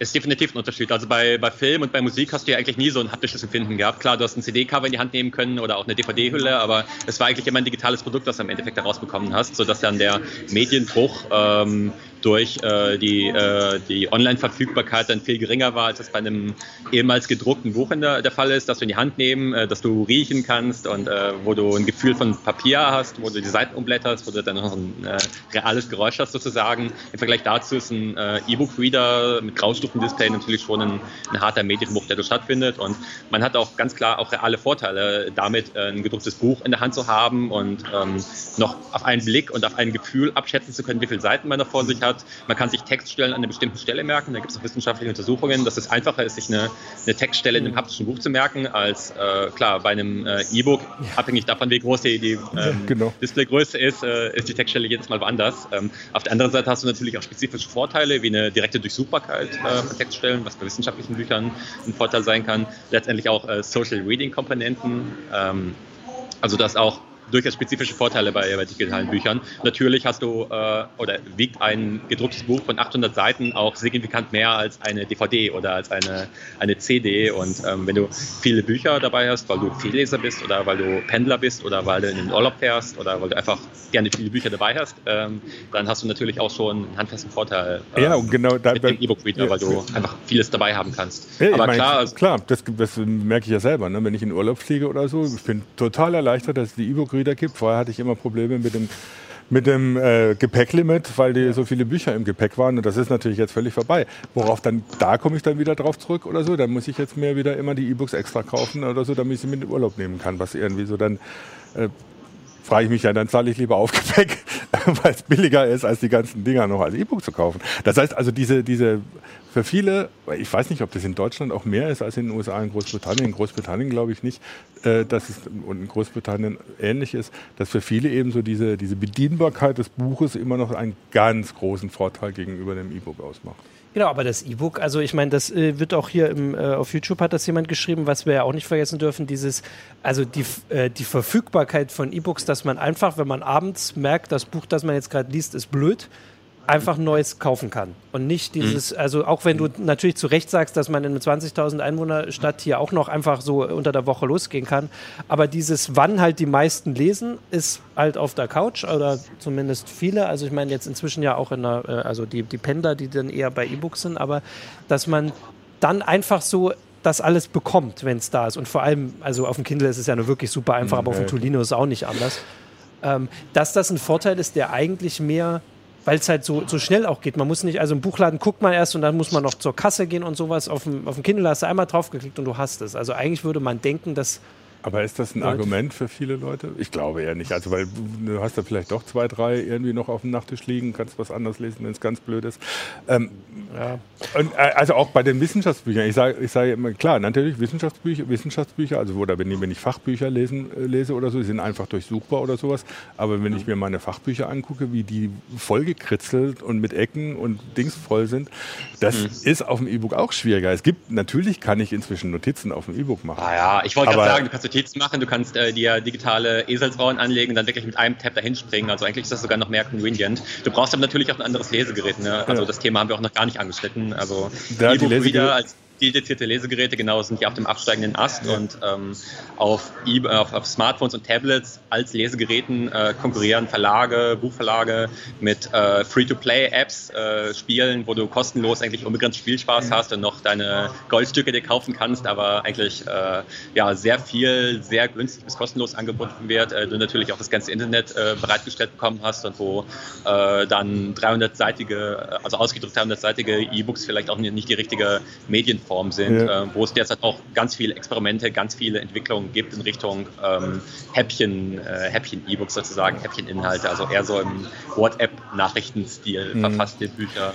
Ist definitiv ein Unterschied. Also bei, bei Film und bei Musik hast du ja eigentlich nie so ein haptisches Empfinden gehabt. Klar, du hast ein CD-Cover in die Hand nehmen können oder auch eine DVD-Hülle, aber es war eigentlich immer ein digitales Produkt, das du im Endeffekt herausbekommen hast, sodass dann der Medienbruch ähm, durch äh, die, äh, die Online-Verfügbarkeit dann viel geringer war, als es bei einem ehemals gedruckten Buch in der, der Fall ist, dass du in die Hand nehmen, äh, dass du riechen kannst und äh, wo du ein Gefühl von Papier hast, wo du die Seiten umblätterst, wo du dann noch ein äh, reales Geräusch hast sozusagen. Im Vergleich dazu ist ein äh, E-Book-Reader mit Graustufendisplay natürlich schon ein, ein harter Medienbruch, der da stattfindet und man hat auch ganz klar auch reale Vorteile damit, ein gedrucktes Buch in der Hand zu haben und ähm, noch auf einen Blick und auf ein Gefühl abschätzen zu können, wie viele Seiten man da vor sich hat hat. Man kann sich Textstellen an einer bestimmten Stelle merken. Da gibt es auch wissenschaftliche Untersuchungen, dass es einfacher ist, sich eine, eine Textstelle in einem haptischen Buch zu merken, als äh, klar bei einem äh, E-Book. Abhängig davon, wie groß die, die ähm, ja, genau. Displaygröße ist, äh, ist die Textstelle jedes Mal woanders. Ähm, auf der anderen Seite hast du natürlich auch spezifische Vorteile, wie eine direkte Durchsuchbarkeit äh, von Textstellen, was bei wissenschaftlichen Büchern ein Vorteil sein kann. Letztendlich auch äh, Social Reading Komponenten. Ähm, also dass auch durchaus spezifische Vorteile bei, bei digitalen Büchern. Natürlich hast du äh, oder wiegt ein gedrucktes Buch von 800 Seiten auch signifikant mehr als eine DVD oder als eine, eine CD. Und ähm, wenn du viele Bücher dabei hast, weil du Vielleser bist oder weil du Pendler bist oder weil du in den Urlaub fährst oder weil du einfach gerne viele Bücher dabei hast, ähm, dann hast du natürlich auch schon einen handfesten Vorteil ähm, ja, und genau da, mit dem E-Book-Reader, weil du einfach vieles dabei haben kannst. Ja, Aber klar, also, klar das, das, merke ich ja selber. Ne? Wenn ich in Urlaub fliege oder so, ich bin total erleichtert, dass die E-Book-Reader gibt. Vorher hatte ich immer Probleme mit dem mit dem äh, Gepäcklimit, weil die so viele Bücher im Gepäck waren. Und das ist natürlich jetzt völlig vorbei. Worauf dann, da komme ich dann wieder drauf zurück oder so. Dann muss ich jetzt mir wieder immer die E-Books extra kaufen oder so, damit ich sie mit in den Urlaub nehmen kann. Was irgendwie so dann äh, frage ich mich ja, dann zahle ich lieber Aufgepäck, weil es billiger ist, als die ganzen Dinger noch als E-Book zu kaufen. Das heißt also, diese, diese für viele, ich weiß nicht, ob das in Deutschland auch mehr ist als in den USA, in Großbritannien. In Großbritannien glaube ich nicht, äh, dass es und in Großbritannien ähnlich ist, dass für viele eben so diese, diese Bedienbarkeit des Buches immer noch einen ganz großen Vorteil gegenüber dem E-Book ausmacht. Genau, aber das E-Book, also ich meine, das äh, wird auch hier im, äh, auf YouTube hat das jemand geschrieben, was wir ja auch nicht vergessen dürfen, dieses, also die, äh, die Verfügbarkeit von E-Books, dass man einfach, wenn man abends merkt, das Buch, das man jetzt gerade liest, ist blöd, einfach Neues kaufen kann. Und nicht dieses, mhm. also auch wenn du natürlich zu Recht sagst, dass man in einer 20.000 Einwohner Stadt hier auch noch einfach so unter der Woche losgehen kann. Aber dieses, wann halt die meisten lesen, ist halt auf der Couch oder zumindest viele. Also ich meine jetzt inzwischen ja auch in der, äh, also die, die Pendler, die dann eher bei E-Books sind, aber dass man dann einfach so das alles bekommt, wenn es da ist. Und vor allem, also auf dem Kindle ist es ja nur wirklich super einfach, aber auf dem Tolino ist es auch nicht anders. Ähm, dass das ein Vorteil ist, der eigentlich mehr weil es halt so, so schnell auch geht. Man muss nicht, also im Buchladen guckt man erst und dann muss man noch zur Kasse gehen und sowas. Auf dem, auf dem Kindle hast du einmal draufgeklickt und du hast es. Also eigentlich würde man denken, dass aber ist das ein Argument für viele Leute? Ich glaube eher nicht. Also, weil du hast da vielleicht doch zwei, drei irgendwie noch auf dem Nachttisch liegen, kannst was anderes lesen, wenn es ganz blöd ist. Ähm, ja. und, äh, also auch bei den Wissenschaftsbüchern. Ich sage ich sag immer, klar, natürlich Wissenschaftsbücher, Wissenschaftsbücher, also oder wenn, wenn ich Fachbücher lesen, äh, lese oder so, die sind einfach durchsuchbar oder sowas. Aber wenn ich mir meine Fachbücher angucke, wie die vollgekritzelt und mit Ecken und Dings voll sind, das mhm. ist auf dem E-Book auch schwieriger. Es gibt, natürlich kann ich inzwischen Notizen auf dem E-Book machen. Ah ja, ich wollte gerade sagen, du kannst Notizen machen, du kannst äh, dir digitale Eselsrauen anlegen und dann wirklich mit einem Tab dahin springen. Also eigentlich ist das sogar noch mehr convenient. Du brauchst aber natürlich auch ein anderes Lesegerät. Ne? Also ja. das Thema haben wir auch noch gar nicht angeschnitten. Also E-Book-Reader als dedizierte Lesegeräte, genau, sind ja auf dem absteigenden Ast und ähm, auf, e auf, auf, Smartphones und Tablets als Lesegeräten äh, konkurrieren Verlage, Buchverlage mit äh, Free-to-Play-Apps, äh, Spielen, wo du kostenlos eigentlich unbegrenzt Spielspaß hast und noch deine Goldstücke dir kaufen kannst, aber eigentlich äh, ja, sehr viel, sehr günstig bis kostenlos angeboten wird. Äh, du natürlich auch das ganze Internet äh, bereitgestellt bekommen hast und wo dann 300-seitige, also ausgedrückt 300-seitige E-Books vielleicht auch nicht die richtige Medienform Plattformen sind, ja. äh, wo es derzeit auch ganz viele Experimente, ganz viele Entwicklungen gibt in Richtung ähm, Häppchen, äh, Häppchen-E-Books sozusagen, Häppchen-Inhalte, also eher so im WhatsApp-Nachrichtenstil mhm. verfasste Bücher.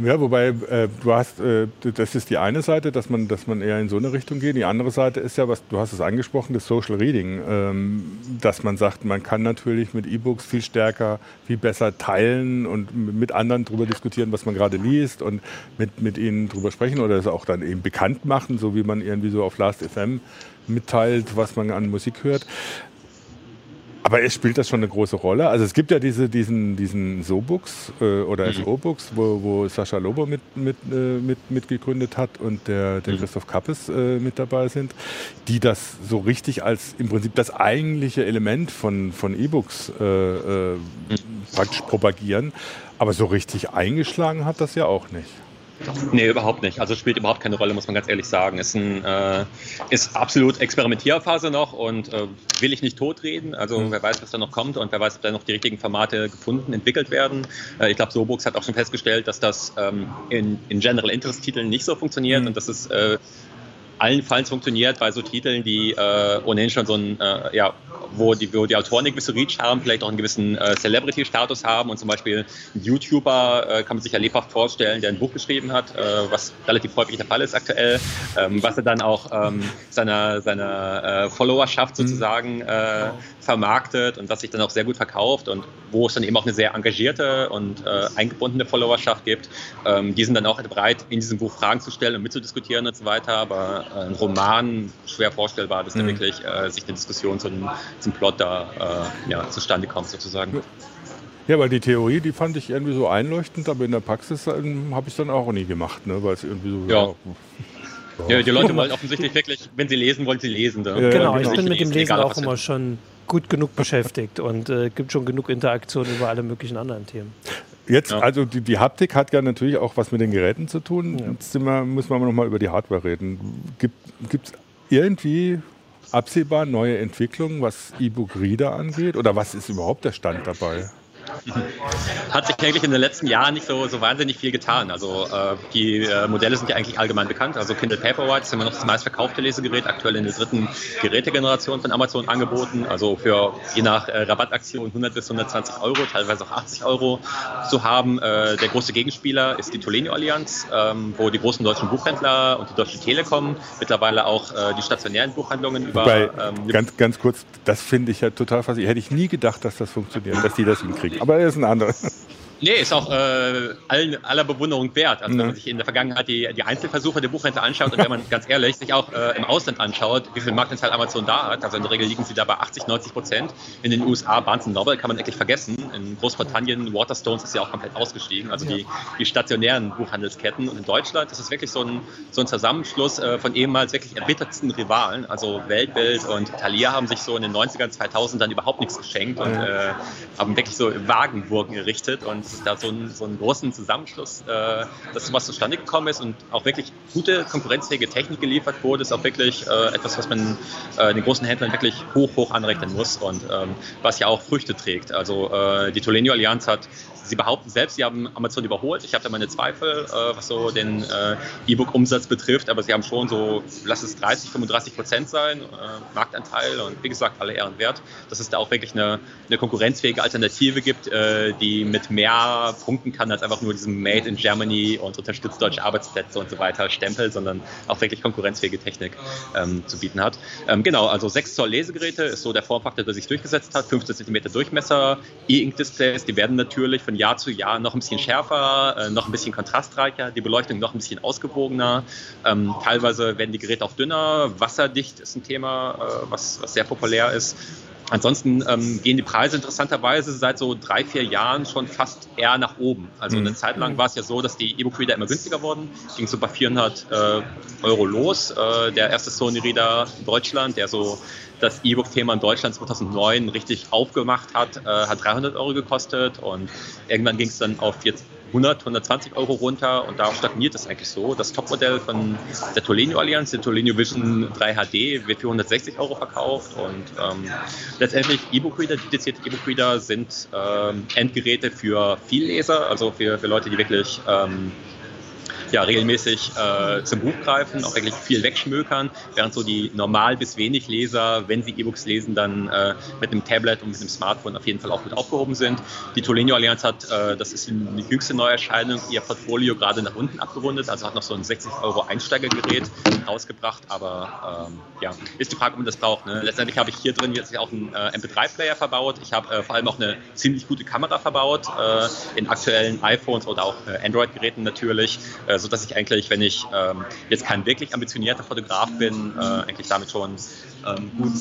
Ja, wobei äh, du hast, äh, das ist die eine Seite, dass man, dass man eher in so eine Richtung geht. Die andere Seite ist ja, was du hast es angesprochen, das Social Reading, ähm, dass man sagt, man kann natürlich mit E-Books viel stärker, viel besser teilen und mit anderen darüber diskutieren, was man gerade liest und mit, mit ihnen darüber sprechen oder es auch dann eben bekannt machen, so wie man irgendwie so auf Last FM mitteilt, was man an Musik hört. Aber es spielt das schon eine große Rolle. Also es gibt ja diese, diesen, diesen So-Books äh, oder mhm. SO-Books, wo, wo Sascha Lobo mit, mit, äh, mit, mitgegründet hat und der, der mhm. Christoph Kappes äh, mit dabei sind, die das so richtig als im Prinzip das eigentliche Element von, von E-Books äh, äh, mhm. praktisch propagieren. Aber so richtig eingeschlagen hat das ja auch nicht. Nee, überhaupt nicht. Also spielt überhaupt keine Rolle, muss man ganz ehrlich sagen. Ist, ein, äh, ist absolut Experimentierphase noch und äh, will ich nicht totreden. Also mhm. wer weiß, was da noch kommt und wer weiß, ob da noch die richtigen Formate gefunden, entwickelt werden. Äh, ich glaube, Sobux hat auch schon festgestellt, dass das ähm, in, in General Interest Titeln nicht so funktioniert mhm. und dass es äh, allenfalls funktioniert bei so Titeln, die äh, ohnehin schon so ein, äh, ja, wo die, wo die Autoren eine gewisse Reach haben, vielleicht auch einen gewissen äh, Celebrity-Status haben und zum Beispiel ein YouTuber äh, kann man sich ja lebhaft vorstellen, der ein Buch geschrieben hat, äh, was relativ häufig der Fall ist aktuell, ähm, was er dann auch ähm, seiner, seiner äh, Followerschaft mhm. sozusagen vermarktet und was sich dann auch sehr gut verkauft und wo es dann eben auch eine sehr engagierte und eingebundene Followerschaft gibt. Ähm, die sind dann auch bereit, in diesem Buch Fragen zu stellen und mitzudiskutieren und so weiter, aber ein Roman schwer vorstellbar, dass mhm. da wirklich äh, sich eine Diskussion zum, zum Plot da äh, ja, zustande kommt sozusagen. Ja, weil die Theorie, die fand ich irgendwie so einleuchtend, aber in der Praxis ähm, habe ich es dann auch nie gemacht, ne? weil es irgendwie so. Ja. ja. die Leute wollen offensichtlich wirklich, wenn sie lesen, wollen sie lesen. Ja, genau, ich bin mit dem Lesen auch immer schon gut genug beschäftigt und äh, gibt schon genug Interaktion über alle möglichen anderen Themen. Jetzt, ja. also die, die, Haptik hat ja natürlich auch was mit den Geräten zu tun. Ja. Jetzt wir, müssen wir noch mal über die Hardware reden. Gibt es irgendwie absehbar neue Entwicklungen, was E-Book Reader angeht? Oder was ist überhaupt der Stand dabei? Hat sich eigentlich in den letzten Jahren nicht so, so wahnsinnig viel getan. Also äh, die äh, Modelle sind ja eigentlich allgemein bekannt. Also Kindle Paperwhite ist immer noch das meistverkaufte Lesegerät, aktuell in der dritten Gerätegeneration von Amazon angeboten. Also für je nach äh, Rabattaktion 100 bis 120 Euro, teilweise auch 80 Euro zu haben. Äh, der große Gegenspieler ist die Tolenio Allianz, ähm, wo die großen deutschen Buchhändler und die Deutsche Telekom mittlerweile auch äh, die stationären Buchhandlungen über. Wobei, ähm, ganz, ganz kurz, das finde ich ja total faszinierend. Hätte ich nie gedacht, dass das funktioniert, dass die das hinkriegen. Aber er ist ein anderer. Nee, ist auch äh, allen, aller Bewunderung wert. Also, wenn man sich in der Vergangenheit die, die Einzelversuche der Buchhändler anschaut und wenn man ganz ehrlich sich auch äh, im Ausland anschaut, wie viel Marktanteil Amazon da hat, also in der Regel liegen sie da bei 80, 90 Prozent. In den USA, Barnes Noble kann man eigentlich vergessen. In Großbritannien, Waterstones ist ja auch komplett ausgestiegen, also die, die stationären Buchhandelsketten. Und in Deutschland ist es wirklich so ein, so ein Zusammenschluss äh, von ehemals wirklich erbittertsten Rivalen. Also Weltbild und Thalia haben sich so in den 90ern, 2000 dann überhaupt nichts geschenkt und äh, haben wirklich so Wagenburgen gerichtet und dass es da so einen, so einen großen Zusammenschluss, äh, dass sowas zustande gekommen ist und auch wirklich gute konkurrenzfähige Technik geliefert wurde, ist auch wirklich äh, etwas, was man äh, den großen Händlern wirklich hoch, hoch anrechnen muss und ähm, was ja auch Früchte trägt. Also äh, die Tolenio Allianz hat Sie behaupten selbst, sie haben Amazon überholt. Ich habe da meine Zweifel, äh, was so den äh, E-Book-Umsatz betrifft, aber sie haben schon so, lass es 30, 35 Prozent sein, Marktanteil und wie gesagt, alle Ehren wert, dass es da auch wirklich eine, eine konkurrenzfähige Alternative gibt, die mit mehr punkten kann als einfach nur diesem Made in Germany und unterstützt deutsche Arbeitsplätze und so weiter Stempel, sondern auch wirklich konkurrenzfähige Technik ähm, zu bieten hat. Ähm, genau, also 6 Zoll Lesegeräte ist so der Formfaktor, der sich durchgesetzt hat, 15 Zentimeter Durchmesser, E-Ink-Displays, die werden natürlich von Jahr zu Jahr noch ein bisschen schärfer, äh, noch ein bisschen kontrastreicher, die Beleuchtung noch ein bisschen ausgewogener. Ähm, teilweise werden die Geräte auch dünner, wasserdicht ist ein Thema, äh, was, was sehr populär ist. Ansonsten ähm, gehen die Preise interessanterweise seit so drei, vier Jahren schon fast eher nach oben. Also eine mhm. Zeit lang war es ja so, dass die E-Book-Reader immer günstiger wurden. Ging so bei 400 äh, Euro los. Äh, der erste Sony-Reader in Deutschland, der so das E-Book-Thema in Deutschland 2009 richtig aufgemacht hat, äh, hat 300 Euro gekostet und irgendwann ging es dann auf jetzt 100, 120 Euro runter und da stagniert es eigentlich so. Das Topmodell von der Tolenio Allianz, der Tolenio Vision 3 HD, wird für 160 Euro verkauft und ähm, letztendlich E-Book-Reader, dedizierte E-Book-Reader sind ähm, Endgeräte für Vielleser, also für, für Leute, die wirklich ähm, ja, regelmäßig äh, zum Buch greifen, auch wirklich viel wegschmökern, während so die normal bis wenig Leser, wenn sie E-Books lesen, dann äh, mit einem Tablet und mit einem Smartphone auf jeden Fall auch gut aufgehoben sind. Die Tolenio Allianz hat, äh, das ist die jüngste Neuerscheinung, ihr Portfolio gerade nach unten abgerundet, also hat noch so ein 60 Euro Einsteigergerät rausgebracht, aber ähm, ja, ist die Frage, ob man das braucht. Ne? Letztendlich habe ich hier drin jetzt auch einen äh, MP3-Player verbaut. Ich habe äh, vor allem auch eine ziemlich gute Kamera verbaut, äh, in aktuellen iPhones oder auch äh, Android-Geräten natürlich, äh, sodass ich eigentlich, wenn ich ähm, jetzt kein wirklich ambitionierter Fotograf bin, äh, eigentlich damit schon ähm, gut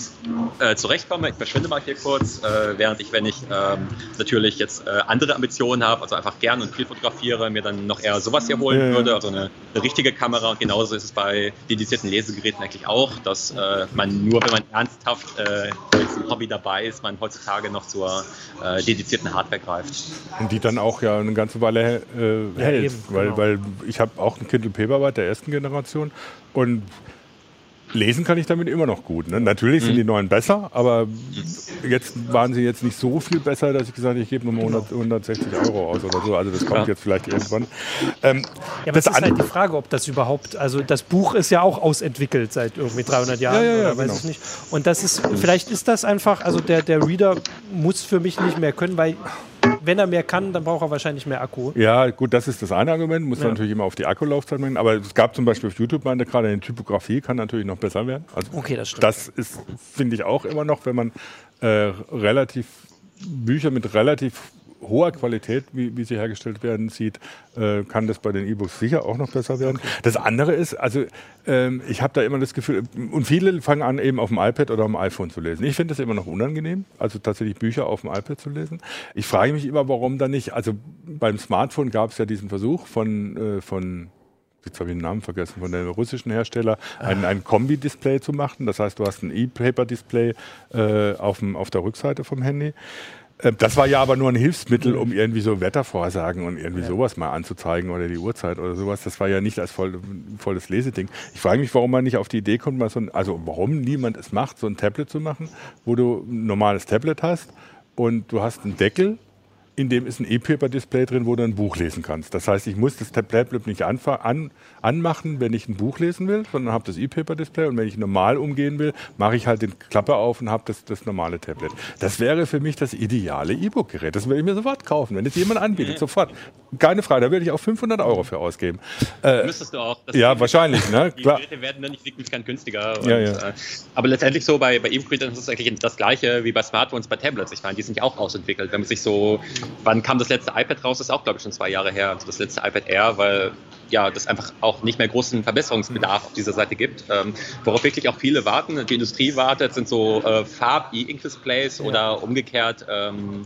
äh, zurechtkomme. Ich verschwinde mal hier kurz, äh, während ich, wenn ich ähm, natürlich jetzt äh, andere Ambitionen habe, also einfach gern und viel fotografiere, mir dann noch eher sowas hier holen ja, würde, also eine, eine, richtige Kamera. Und genauso ist es bei dedizierten Lesegeräten eigentlich auch, dass äh, man nur, wenn man ernsthaft äh, im Hobby dabei ist, man heutzutage noch zur äh, dedizierten Hardware greift. Und die dann auch ja eine ganze Weile äh, hält, eben, weil, genau. weil ich habe auch ein Kindle Paperwhite der ersten Generation und Lesen kann ich damit immer noch gut. Ne? Natürlich sind mhm. die neuen besser, aber jetzt waren sie jetzt nicht so viel besser, dass ich gesagt habe, ich gebe nur 100, 160 Euro aus oder so. Also das kommt ja. jetzt vielleicht irgendwann. Ähm, ja, aber das ist halt die Frage, ob das überhaupt, also das Buch ist ja auch ausentwickelt seit irgendwie 300 Jahren ja, ja, oder weiß genau. ich nicht. Und das ist, vielleicht ist das einfach, also der, der Reader muss für mich nicht mehr können, weil wenn er mehr kann, dann braucht er wahrscheinlich mehr Akku. Ja, gut, das ist das eine Argument. Muss ja. natürlich immer auf die Akkulaufzeit meinen. Aber es gab zum Beispiel auf YouTube, meine gerade in Typografie kann natürlich noch besser werden. Also okay, das stimmt. Das ist, finde ich, auch immer noch, wenn man äh, relativ Bücher mit relativ hoher Qualität, wie, wie sie hergestellt werden, sieht, äh, kann das bei den E-Books sicher auch noch besser werden. Okay. Das andere ist, also ähm, ich habe da immer das Gefühl, und viele fangen an, eben auf dem iPad oder auf dem iPhone zu lesen. Ich finde das immer noch unangenehm, also tatsächlich Bücher auf dem iPad zu lesen. Ich frage mich immer, warum da nicht, also beim Smartphone gab es ja diesen Versuch von, äh, von jetzt habe ich den Namen vergessen, von dem russischen Hersteller, ein, ein Kombi-Display zu machen. Das heißt, du hast ein E-Paper-Display äh, auf, auf der Rückseite vom Handy. Äh, das war ja aber nur ein Hilfsmittel, um irgendwie so Wettervorhersagen und irgendwie ja. sowas mal anzuzeigen oder die Uhrzeit oder sowas. Das war ja nicht als voll, volles Leseding. Ich frage mich, warum man nicht auf die Idee kommt, mal so ein, also warum niemand es macht, so ein Tablet zu machen, wo du ein normales Tablet hast und du hast einen Deckel in dem ist ein E-Paper-Display drin, wo du ein Buch lesen kannst. Das heißt, ich muss das Tablet nicht an, an, anmachen, wenn ich ein Buch lesen will, sondern habe das E-Paper-Display und wenn ich normal umgehen will, mache ich halt den Klappe auf und habe das, das normale Tablet. Das wäre für mich das ideale E-Book-Gerät. Das würde ich mir sofort kaufen, wenn es jemand anbietet, mhm. sofort. Keine Frage, da würde ich auch 500 Euro für ausgeben. Äh, Müsstest du auch. ja, wahrscheinlich. Ne? Die Klar. Geräte werden dann nicht signifikant günstiger. Und, ja, ja. Äh, aber letztendlich so bei, bei E-Book-Geräten ist es eigentlich das Gleiche wie bei Smartphones, bei Tablets. Ich meine, die sind ja auch ausentwickelt. Wenn man sich so, wann kam das letzte iPad raus, ist auch, glaube ich, schon zwei Jahre her. Also das letzte iPad Air, weil ja, das einfach auch nicht mehr großen Verbesserungsbedarf auf dieser Seite gibt. Ähm, worauf wirklich auch viele warten, die Industrie wartet, sind so äh, Farb-E-Ink-Displays ja. oder umgekehrt ähm,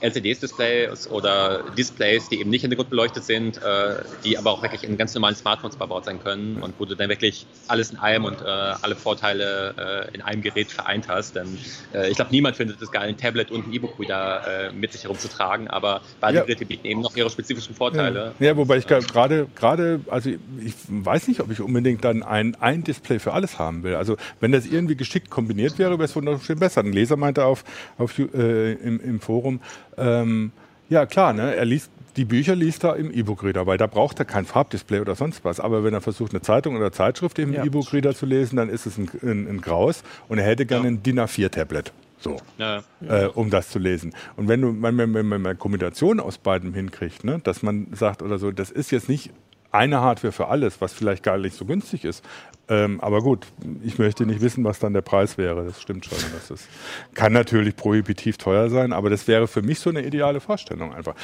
LCD-Displays oder Displays, die eben nicht hintergrundbeleuchtet sind, äh, die aber auch wirklich in ganz normalen Smartphones verbaut sein können und wo du dann wirklich alles in einem und äh, alle Vorteile äh, in einem Gerät vereint hast. Denn äh, ich glaube, niemand findet es geil, ein Tablet und ein E-Book-Reader äh, mit sich herumzutragen, aber beide ja. Geräte bieten eben noch ihre spezifischen Vorteile. Ja, ja wobei ich gerade, gerade, also ich weiß nicht, ob ich unbedingt dann ein, ein Display für alles haben will. Also wenn das irgendwie geschickt kombiniert wäre, wäre es wohl noch viel besser. Ein Leser meinte auf, auf äh, im, im Forum, ähm, ja, klar, ne? er liest die Bücher liest er im E-Book-Reader, weil da braucht er kein Farbdisplay oder sonst was. Aber wenn er versucht, eine Zeitung oder Zeitschrift im ja. E-Book-Reader zu lesen, dann ist es ein, ein, ein Graus und er hätte gerne ja. ein DIN A4-Tablet. So, ja. äh, um das zu lesen. Und wenn du, wenn, wenn, wenn man eine Kombination aus beidem hinkriegt, ne, dass man sagt oder so, das ist jetzt nicht eine Hardware für alles, was vielleicht gar nicht so günstig ist. Ähm, aber gut, ich möchte nicht wissen, was dann der Preis wäre. Das stimmt schon. Das ist, kann natürlich prohibitiv teuer sein, aber das wäre für mich so eine ideale Vorstellung einfach.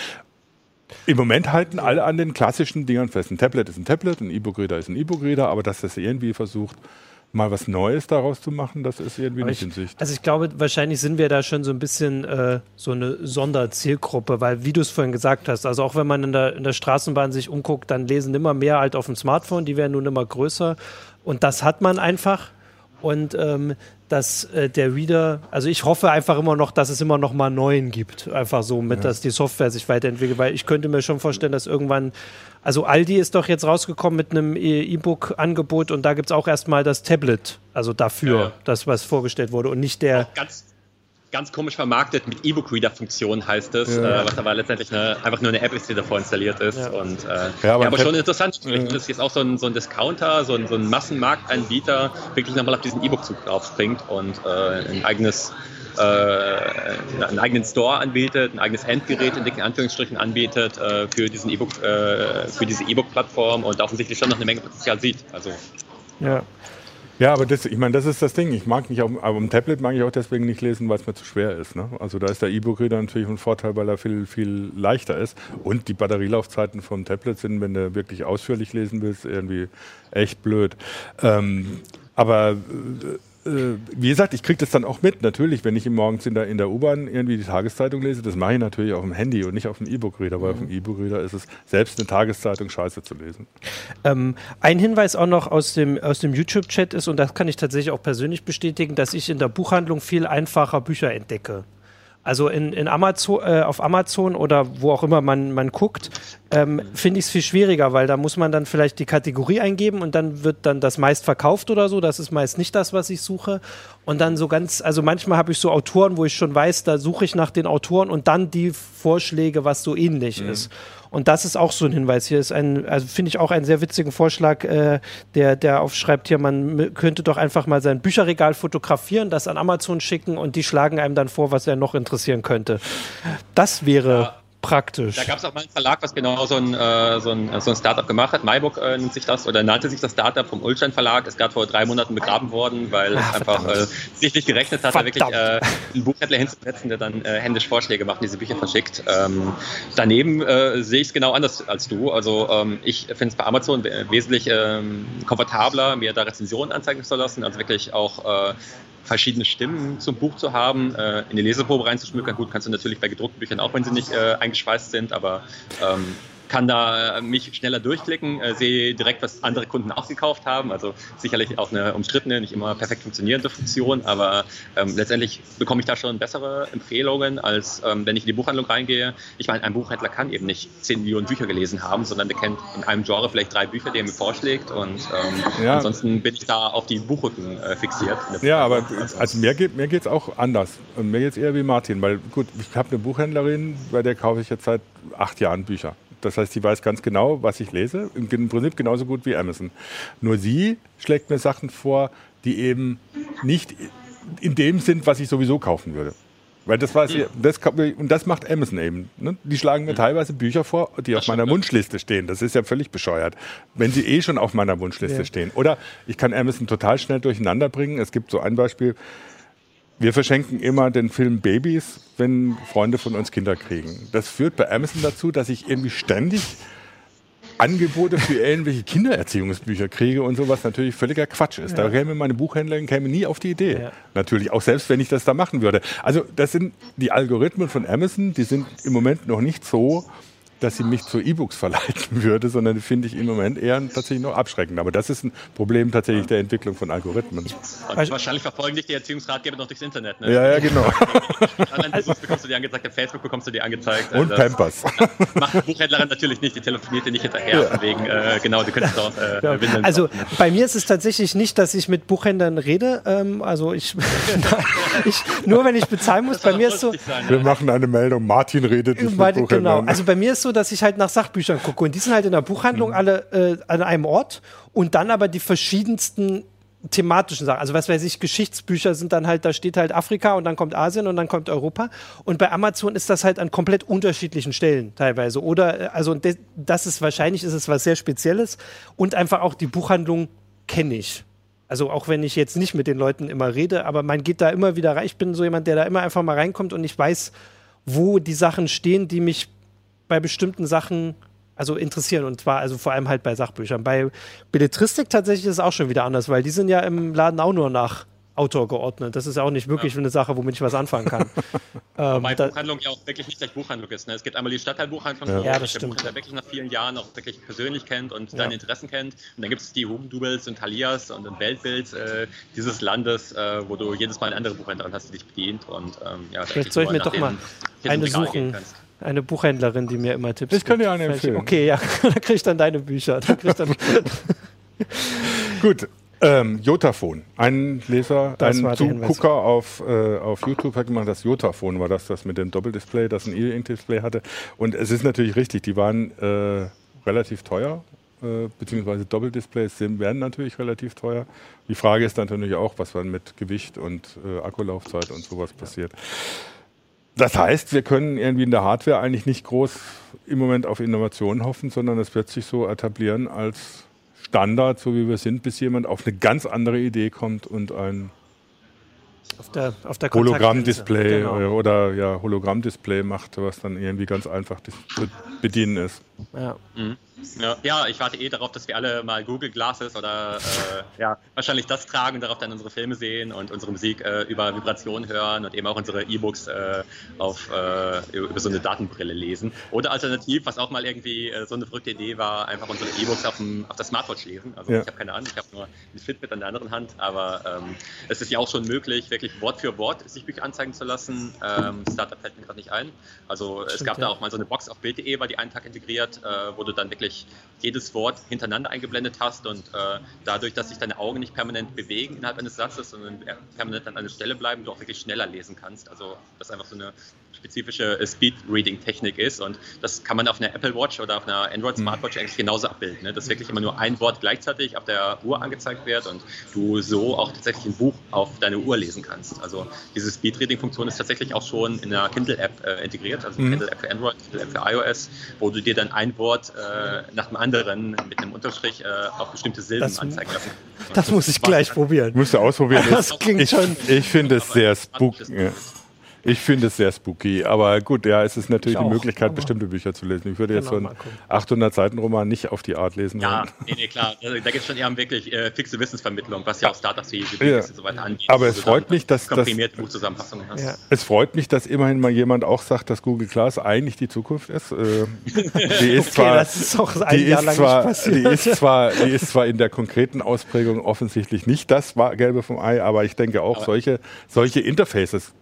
Im Moment halten alle an den klassischen Dingern fest. Ein Tablet ist ein Tablet, ein E-Book-Reader ist ein E-Book-Reader, aber dass das irgendwie versucht, mal was Neues daraus zu machen, das ist irgendwie Aber nicht ich, in Sicht. Also ich glaube, wahrscheinlich sind wir da schon so ein bisschen äh, so eine Sonderzielgruppe, weil wie du es vorhin gesagt hast, also auch wenn man in der, in der Straßenbahn sich umguckt, dann lesen immer mehr halt auf dem Smartphone, die werden nun immer größer und das hat man einfach und ähm, dass äh, der Reader, also ich hoffe einfach immer noch, dass es immer noch mal neuen gibt, einfach so mit, ja. dass die Software sich weiterentwickelt, weil ich könnte mir schon vorstellen, dass irgendwann, also Aldi ist doch jetzt rausgekommen mit einem E-Book-Angebot und da gibt es auch erstmal das Tablet, also dafür, ja, ja. das was vorgestellt wurde und nicht der. Auch ganz, ganz komisch vermarktet mit E-Book-Reader-Funktion heißt es, ja. äh, was aber letztendlich eine, einfach nur eine App ist, die davor installiert ist. Ja. Und, äh, ja, aber, aber schon interessant. Vielleicht ist jetzt auch so ein, so ein Discounter, so ein, so ein Massenmarktanbieter wirklich nochmal auf diesen E-Book-Zug draufspringt und äh, ein eigenes äh, einen eigenen Store anbietet, ein eigenes Endgerät in dicken Anführungsstrichen anbietet äh, für diesen E-Book, äh, für diese E-Book-Plattform und offensichtlich schon noch eine Menge Potenzial sieht. Also ja. Ja, aber das, ich meine, das ist das Ding. Ich mag nicht auf, aber am Tablet mag ich auch deswegen nicht lesen, weil es mir zu schwer ist. Ne? Also da ist der E-Book-Reader natürlich ein Vorteil, weil er viel, viel leichter ist. Und die Batterielaufzeiten vom Tablet sind, wenn du wirklich ausführlich lesen willst, irgendwie echt blöd. Ähm, aber äh, äh, wie gesagt, ich kriege das dann auch mit. Natürlich, wenn ich morgens in der, in der U-Bahn irgendwie die Tageszeitung lese, das mache ich natürlich auf dem Handy und nicht auf dem E-Book-Reader, weil mhm. auf dem E-Book-Reader ist es selbst eine Tageszeitung scheiße zu lesen. Ähm, ein Hinweis auch noch aus dem, aus dem YouTube-Chat ist, und das kann ich tatsächlich auch persönlich bestätigen, dass ich in der Buchhandlung viel einfacher Bücher entdecke. Also in, in Amazon, äh, auf Amazon oder wo auch immer man, man guckt, ähm, finde ich es viel schwieriger, weil da muss man dann vielleicht die Kategorie eingeben und dann wird dann das meist verkauft oder so. Das ist meist nicht das, was ich suche. Und dann so ganz, also manchmal habe ich so Autoren, wo ich schon weiß, da suche ich nach den Autoren und dann die Vorschläge, was so ähnlich mhm. ist. Und das ist auch so ein Hinweis. Hier ist ein, also finde ich auch einen sehr witzigen Vorschlag, äh, der, der aufschreibt hier, man könnte doch einfach mal sein Bücherregal fotografieren, das an Amazon schicken und die schlagen einem dann vor, was er noch interessieren könnte. Das wäre. Ja praktisch. Da gab es auch mal einen Verlag, was genau so ein, äh, so ein, so ein Startup gemacht hat. Maiburg äh, nennt sich das oder nannte sich das Startup vom Ulstein Verlag. Ist gerade vor drei Monaten begraben worden, weil Ach, es einfach äh, sich nicht gerechnet hat, da wirklich äh, einen Buchhändler hinzusetzen, der dann äh, händisch Vorschläge macht und diese Bücher verschickt. Ähm, daneben äh, sehe ich es genau anders als du. Also ähm, ich finde es bei Amazon wesentlich ähm, komfortabler, mir da Rezensionen anzeigen zu lassen, also wirklich auch äh, verschiedene Stimmen zum Buch zu haben, äh, in die Leseprobe reinzuschmückern. Gut, kannst du natürlich bei gedruckten Büchern auch, wenn sie nicht äh, eingeschweißt sind, aber ähm, kann da mich schneller durchklicken, äh, sehe direkt, was andere Kunden auch gekauft haben. Also sicherlich auch eine umstrittene, nicht immer perfekt funktionierende Funktion, aber ähm, letztendlich bekomme ich da schon bessere Empfehlungen, als ähm, wenn ich in die Buchhandlung reingehe. Ich meine, ein Buchhändler kann eben nicht 10 Millionen Bücher gelesen haben, sondern der kennt in einem Genre vielleicht drei Bücher, die er mir vorschlägt und ähm, ja. ansonsten bin ich da auf die Buchrücken äh, fixiert. Ja, aber also mir geht mir geht's auch anders und mir geht es eher wie Martin, weil gut, ich habe eine Buchhändlerin, bei der kaufe ich jetzt seit acht Jahren Bücher. Das heißt, sie weiß ganz genau, was ich lese. Im Prinzip genauso gut wie Amazon. Nur sie schlägt mir Sachen vor, die eben nicht in dem sind, was ich sowieso kaufen würde. Weil das weiß ich, das, und das macht Amazon eben. Ne? Die schlagen mir teilweise Bücher vor, die auf meiner Wunschliste stehen. Das ist ja völlig bescheuert, wenn sie eh schon auf meiner Wunschliste ja. stehen. Oder ich kann Amazon total schnell durcheinander bringen. Es gibt so ein Beispiel, wir verschenken immer den Film Babys, wenn Freunde von uns Kinder kriegen. Das führt bei Amazon dazu, dass ich irgendwie ständig Angebote für irgendwelche Kindererziehungsbücher kriege und sowas natürlich völliger Quatsch ist. Ja. Da käme meine Buchhändlerin käme nie auf die Idee. Ja. Natürlich, auch selbst wenn ich das da machen würde. Also das sind die Algorithmen von Amazon, die sind im Moment noch nicht so, dass sie mich zu E-Books verleiten würde, sondern finde ich im Moment eher tatsächlich noch abschreckend. Aber das ist ein Problem tatsächlich der Entwicklung von Algorithmen. Also wahrscheinlich verfolgen dich die Erziehungsratgeber noch durchs Internet. Ne? Ja, ja, genau. Online-Business bekommst du die angezeigt, Facebook bekommst du die angezeigt. Und also, Pampers. Macht die Buchhändlerin natürlich nicht, die telefoniert dir nicht hinterher. Ja. Wegen, äh, genau, du könntest dort äh, ja. Also bei mir ist es tatsächlich nicht, dass ich mit Buchhändlern rede. Ähm, also ich, ich, nur wenn ich bezahlen muss, bei mir ist so. Sein, Wir ja. machen eine Meldung, Martin redet nicht mit Buchhändlern. Genau, also bei mir ist so, dass ich halt nach Sachbüchern gucke. Und die sind halt in der Buchhandlung mhm. alle äh, an einem Ort und dann aber die verschiedensten thematischen Sachen. Also was weiß ich, Geschichtsbücher sind dann halt, da steht halt Afrika und dann kommt Asien und dann kommt Europa. Und bei Amazon ist das halt an komplett unterschiedlichen Stellen teilweise. Oder äh, also das ist wahrscheinlich ist es was sehr Spezielles und einfach auch die Buchhandlung kenne ich. Also auch wenn ich jetzt nicht mit den Leuten immer rede, aber man geht da immer wieder rein. Ich bin so jemand, der da immer einfach mal reinkommt und ich weiß, wo die Sachen stehen, die mich bei bestimmten Sachen also interessieren und zwar also vor allem halt bei Sachbüchern. Bei Belletristik tatsächlich ist es auch schon wieder anders, weil die sind ja im Laden auch nur nach Autor geordnet. Das ist ja auch nicht wirklich ja. eine Sache, womit ich was anfangen kann. ähm, Wobei Buchhandlung ja auch wirklich nicht gleich Buchhandlung ist. Ne? Es gibt einmal die Stadtteilbuchhandlung, ja. wo ja, der. Buchhändler wirklich nach vielen Jahren auch wirklich persönlich kennt und ja. deine Interessen kennt. Und dann gibt es die Hugendubels und Talias und ein Weltbild äh, dieses Landes, äh, wo du jedes Mal eine andere Buchhändlerin hast, die dich bedient. Und, ähm, ja, Vielleicht soll ich mir doch mal eine suchen eine Buchhändlerin, die mir immer Tipps Ich kann dir eine empfehlen. Okay, ja, da krieg ich dann deine Bücher. Dann dann Gut, ähm, Jotaphon. Ein Leser, das ein Zugucker auf, äh, auf YouTube hat gemacht, das Jotaphon war das, das mit dem Doppeldisplay, das ein E-Ink-Display hatte. Und es ist natürlich richtig, die waren äh, relativ teuer, äh, beziehungsweise Doppeldisplays sind, werden natürlich relativ teuer. Die Frage ist natürlich auch, was dann mit Gewicht und äh, Akkulaufzeit und sowas passiert. Das heißt, wir können irgendwie in der Hardware eigentlich nicht groß im Moment auf Innovation hoffen, sondern es wird sich so etablieren als Standard, so wie wir sind, bis jemand auf eine ganz andere Idee kommt und ein auf der, auf der Hologramm-Display genau. oder ja, Hologramm-Display macht, was dann irgendwie ganz einfach zu bedienen ist. Ja. Mhm. Ja, ja, ich warte eh darauf, dass wir alle mal Google Glasses oder äh, ja, wahrscheinlich das tragen und darauf dann unsere Filme sehen und unsere Musik äh, über Vibrationen hören und eben auch unsere E-Books äh, auf, äh, über so eine Datenbrille lesen. Oder alternativ, was auch mal irgendwie äh, so eine verrückte Idee war, einfach unsere E-Books auf, auf der Smartwatch lesen. Also ja. ich habe keine Ahnung, ich habe nur ein Fitbit an der anderen Hand, aber ähm, es ist ja auch schon möglich, wirklich Wort für Wort sich Bücher anzeigen zu lassen. Ähm, Startup fällt mir gerade nicht ein. Also Stimmt, es gab ja. da auch mal so eine Box auf Bild.de, war die einen Tag integriert, äh, wo du dann wirklich wirklich jedes Wort hintereinander eingeblendet hast und äh, dadurch, dass sich deine Augen nicht permanent bewegen innerhalb eines Satzes, sondern permanent an einer Stelle bleiben, du auch wirklich schneller lesen kannst. Also das einfach so eine spezifische äh, Speed-Reading-Technik ist und das kann man auf einer Apple Watch oder auf einer Android Smartwatch eigentlich genauso abbilden, ne? dass wirklich immer nur ein Wort gleichzeitig auf der Uhr angezeigt wird und du so auch tatsächlich ein Buch auf deine Uhr lesen kannst. Also diese Speed-Reading-Funktion ist tatsächlich auch schon in der Kindle-App äh, integriert, also mhm. Kindle-App für Android, Kindle-App für iOS, wo du dir dann ein Wort äh, nach dem anderen mit einem Unterstrich äh, auf bestimmte Silben das, anzeigen lassen. Das muss ich gleich probieren. Musst du ausprobieren. Das klingt ich, schon. Ich finde es sehr spooky. Ich finde es sehr spooky, aber gut, ja, es ist natürlich auch, Möglichkeit, aber- bestimmte Bücher zu lesen. Ich würde jetzt Genau, so mal einen gucken. 800-Seiten-Roman nicht auf die Art lesen Ja, wollen. nee, nee, klar. Also, da geht es schon eher um wirklich äh, fixe Wissensvermittlung, was ja auch Startups wie wie Ja. und so weiter angeht. Aber es du freut mich, dass- komprimierte Buchzusammenfassungen hast. Ja. Es freut mich, dass immerhin mal jemand auch sagt, dass Google Glass eigentlich die Zukunft ist. Äh, die ist Okay, zwar, das ist auch ein die Jahr ist lang zwar, nicht die passiert. ist zwar, die ist zwar in der konkreten Ausprägung offensichtlich nicht das Gelbe vom Ei, aber ich denke auch Aber- solche, solche Interfaces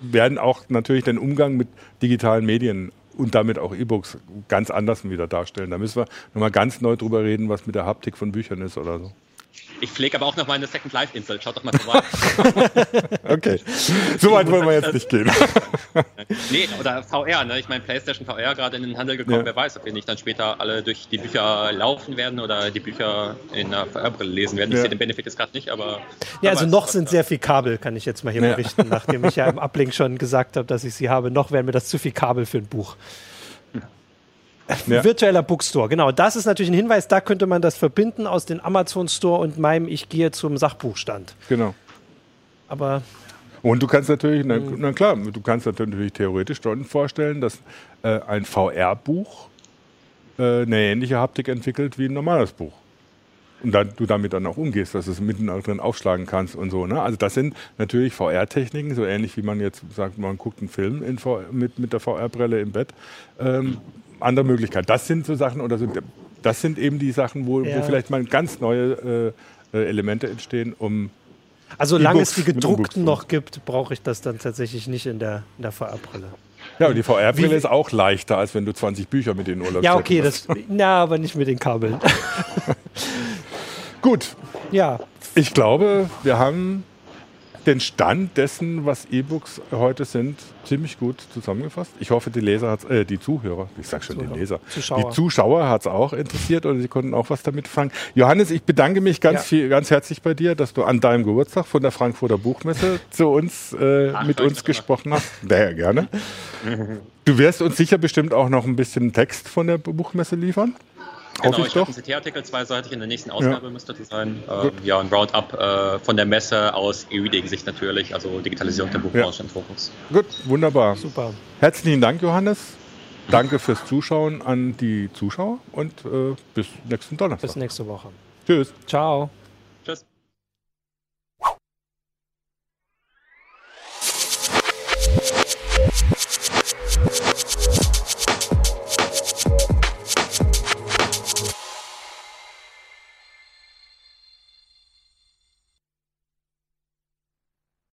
werden auch natürlich den Umgang mit digitalen Medien und damit auch E-Books ganz anders wieder darstellen. Da müssen wir nochmal ganz neu drüber reden, was mit der Haptik von Büchern ist oder so. Ich pflege aber auch noch meine Second Life Insel. Schaut doch mal vorbei. Okay, so weit wollen wir jetzt nicht gehen. nee, oder VR, ne? Ich meine, PlayStation VR gerade in den Handel gekommen. Ja. Wer weiß, ob wir nicht dann später alle durch die Bücher laufen werden oder die Bücher in einer VR-Brille lesen werden. Ich Ja. sehe den Benefit jetzt gerade nicht, aber. Ja, also weiß, noch sind sehr viel Kabel, kann ich jetzt mal hier Ja. berichten, nachdem ich ja im Uplink schon gesagt habe, dass ich sie habe. Noch wären mir das zu viel Kabel für ein Buch. Ja. Virtueller Bookstore, genau. Das ist natürlich ein Hinweis, da könnte man das verbinden aus dem Amazon Store und meinem Ich gehe zum Sachbuchstand. Genau. Aber Und du kannst natürlich, na, na klar, du kannst natürlich theoretisch schon vorstellen, dass äh, ein VR-Buch äh, eine ähnliche Haptik entwickelt wie ein normales Buch. Und dann, du damit dann auch umgehst, dass du es mitten drin aufschlagen kannst und so. Ne? Also das sind natürlich VR-Techniken, so ähnlich wie man jetzt sagt, man guckt einen Film in V mit, mit der VR-Brille im Bett. Ähm, andere Möglichkeit. Das sind so Sachen oder so, das sind eben die Sachen, wo, Ja. wo vielleicht mal ganz neue äh, äh, Elemente entstehen, um also solange es die gedruckten noch gibt, brauche ich das dann tatsächlich nicht in der, in der VR-Brille. Ja, und die VR-Brille ist auch leichter, als wenn du 20 Bücher mit in Urlaub Ja, okay, das, na, aber nicht mit den Kabeln. Gut, ja, ich glaube, wir haben den Stand dessen, was E-Books heute sind, ziemlich gut zusammengefasst. Ich hoffe, die Leser hat's, äh, die Zuhörer, ich sag schon Zuhörer. die Leser, Zuschauer. die Zuschauer hat es auch interessiert oder sie konnten auch was damit fangen. Johannes, ich bedanke mich ganz Ja. viel, ganz herzlich bei dir, dass du an deinem Geburtstag von der Frankfurter Buchmesse zu uns, äh, Ach, mit uns gesprochen hast. Sehr gerne. Du wirst uns sicher bestimmt auch noch ein bisschen Text von der Buchmesse liefern. Genau, Hoffe ich ich habe einen CT-Artikel zweiseitig in der nächsten Ausgabe müsste das sein. Ähm, ja, ein Roundup äh, von der Messe aus E-Reading-Sicht natürlich, also Digitalisierung der Buchbranche im Fokus. Gut, wunderbar. super. Herzlichen Dank, Johannes. Danke fürs Zuschauen an die Zuschauer und äh, bis nächsten Donnerstag. Bis nächste Woche. Tschüss. Ciao.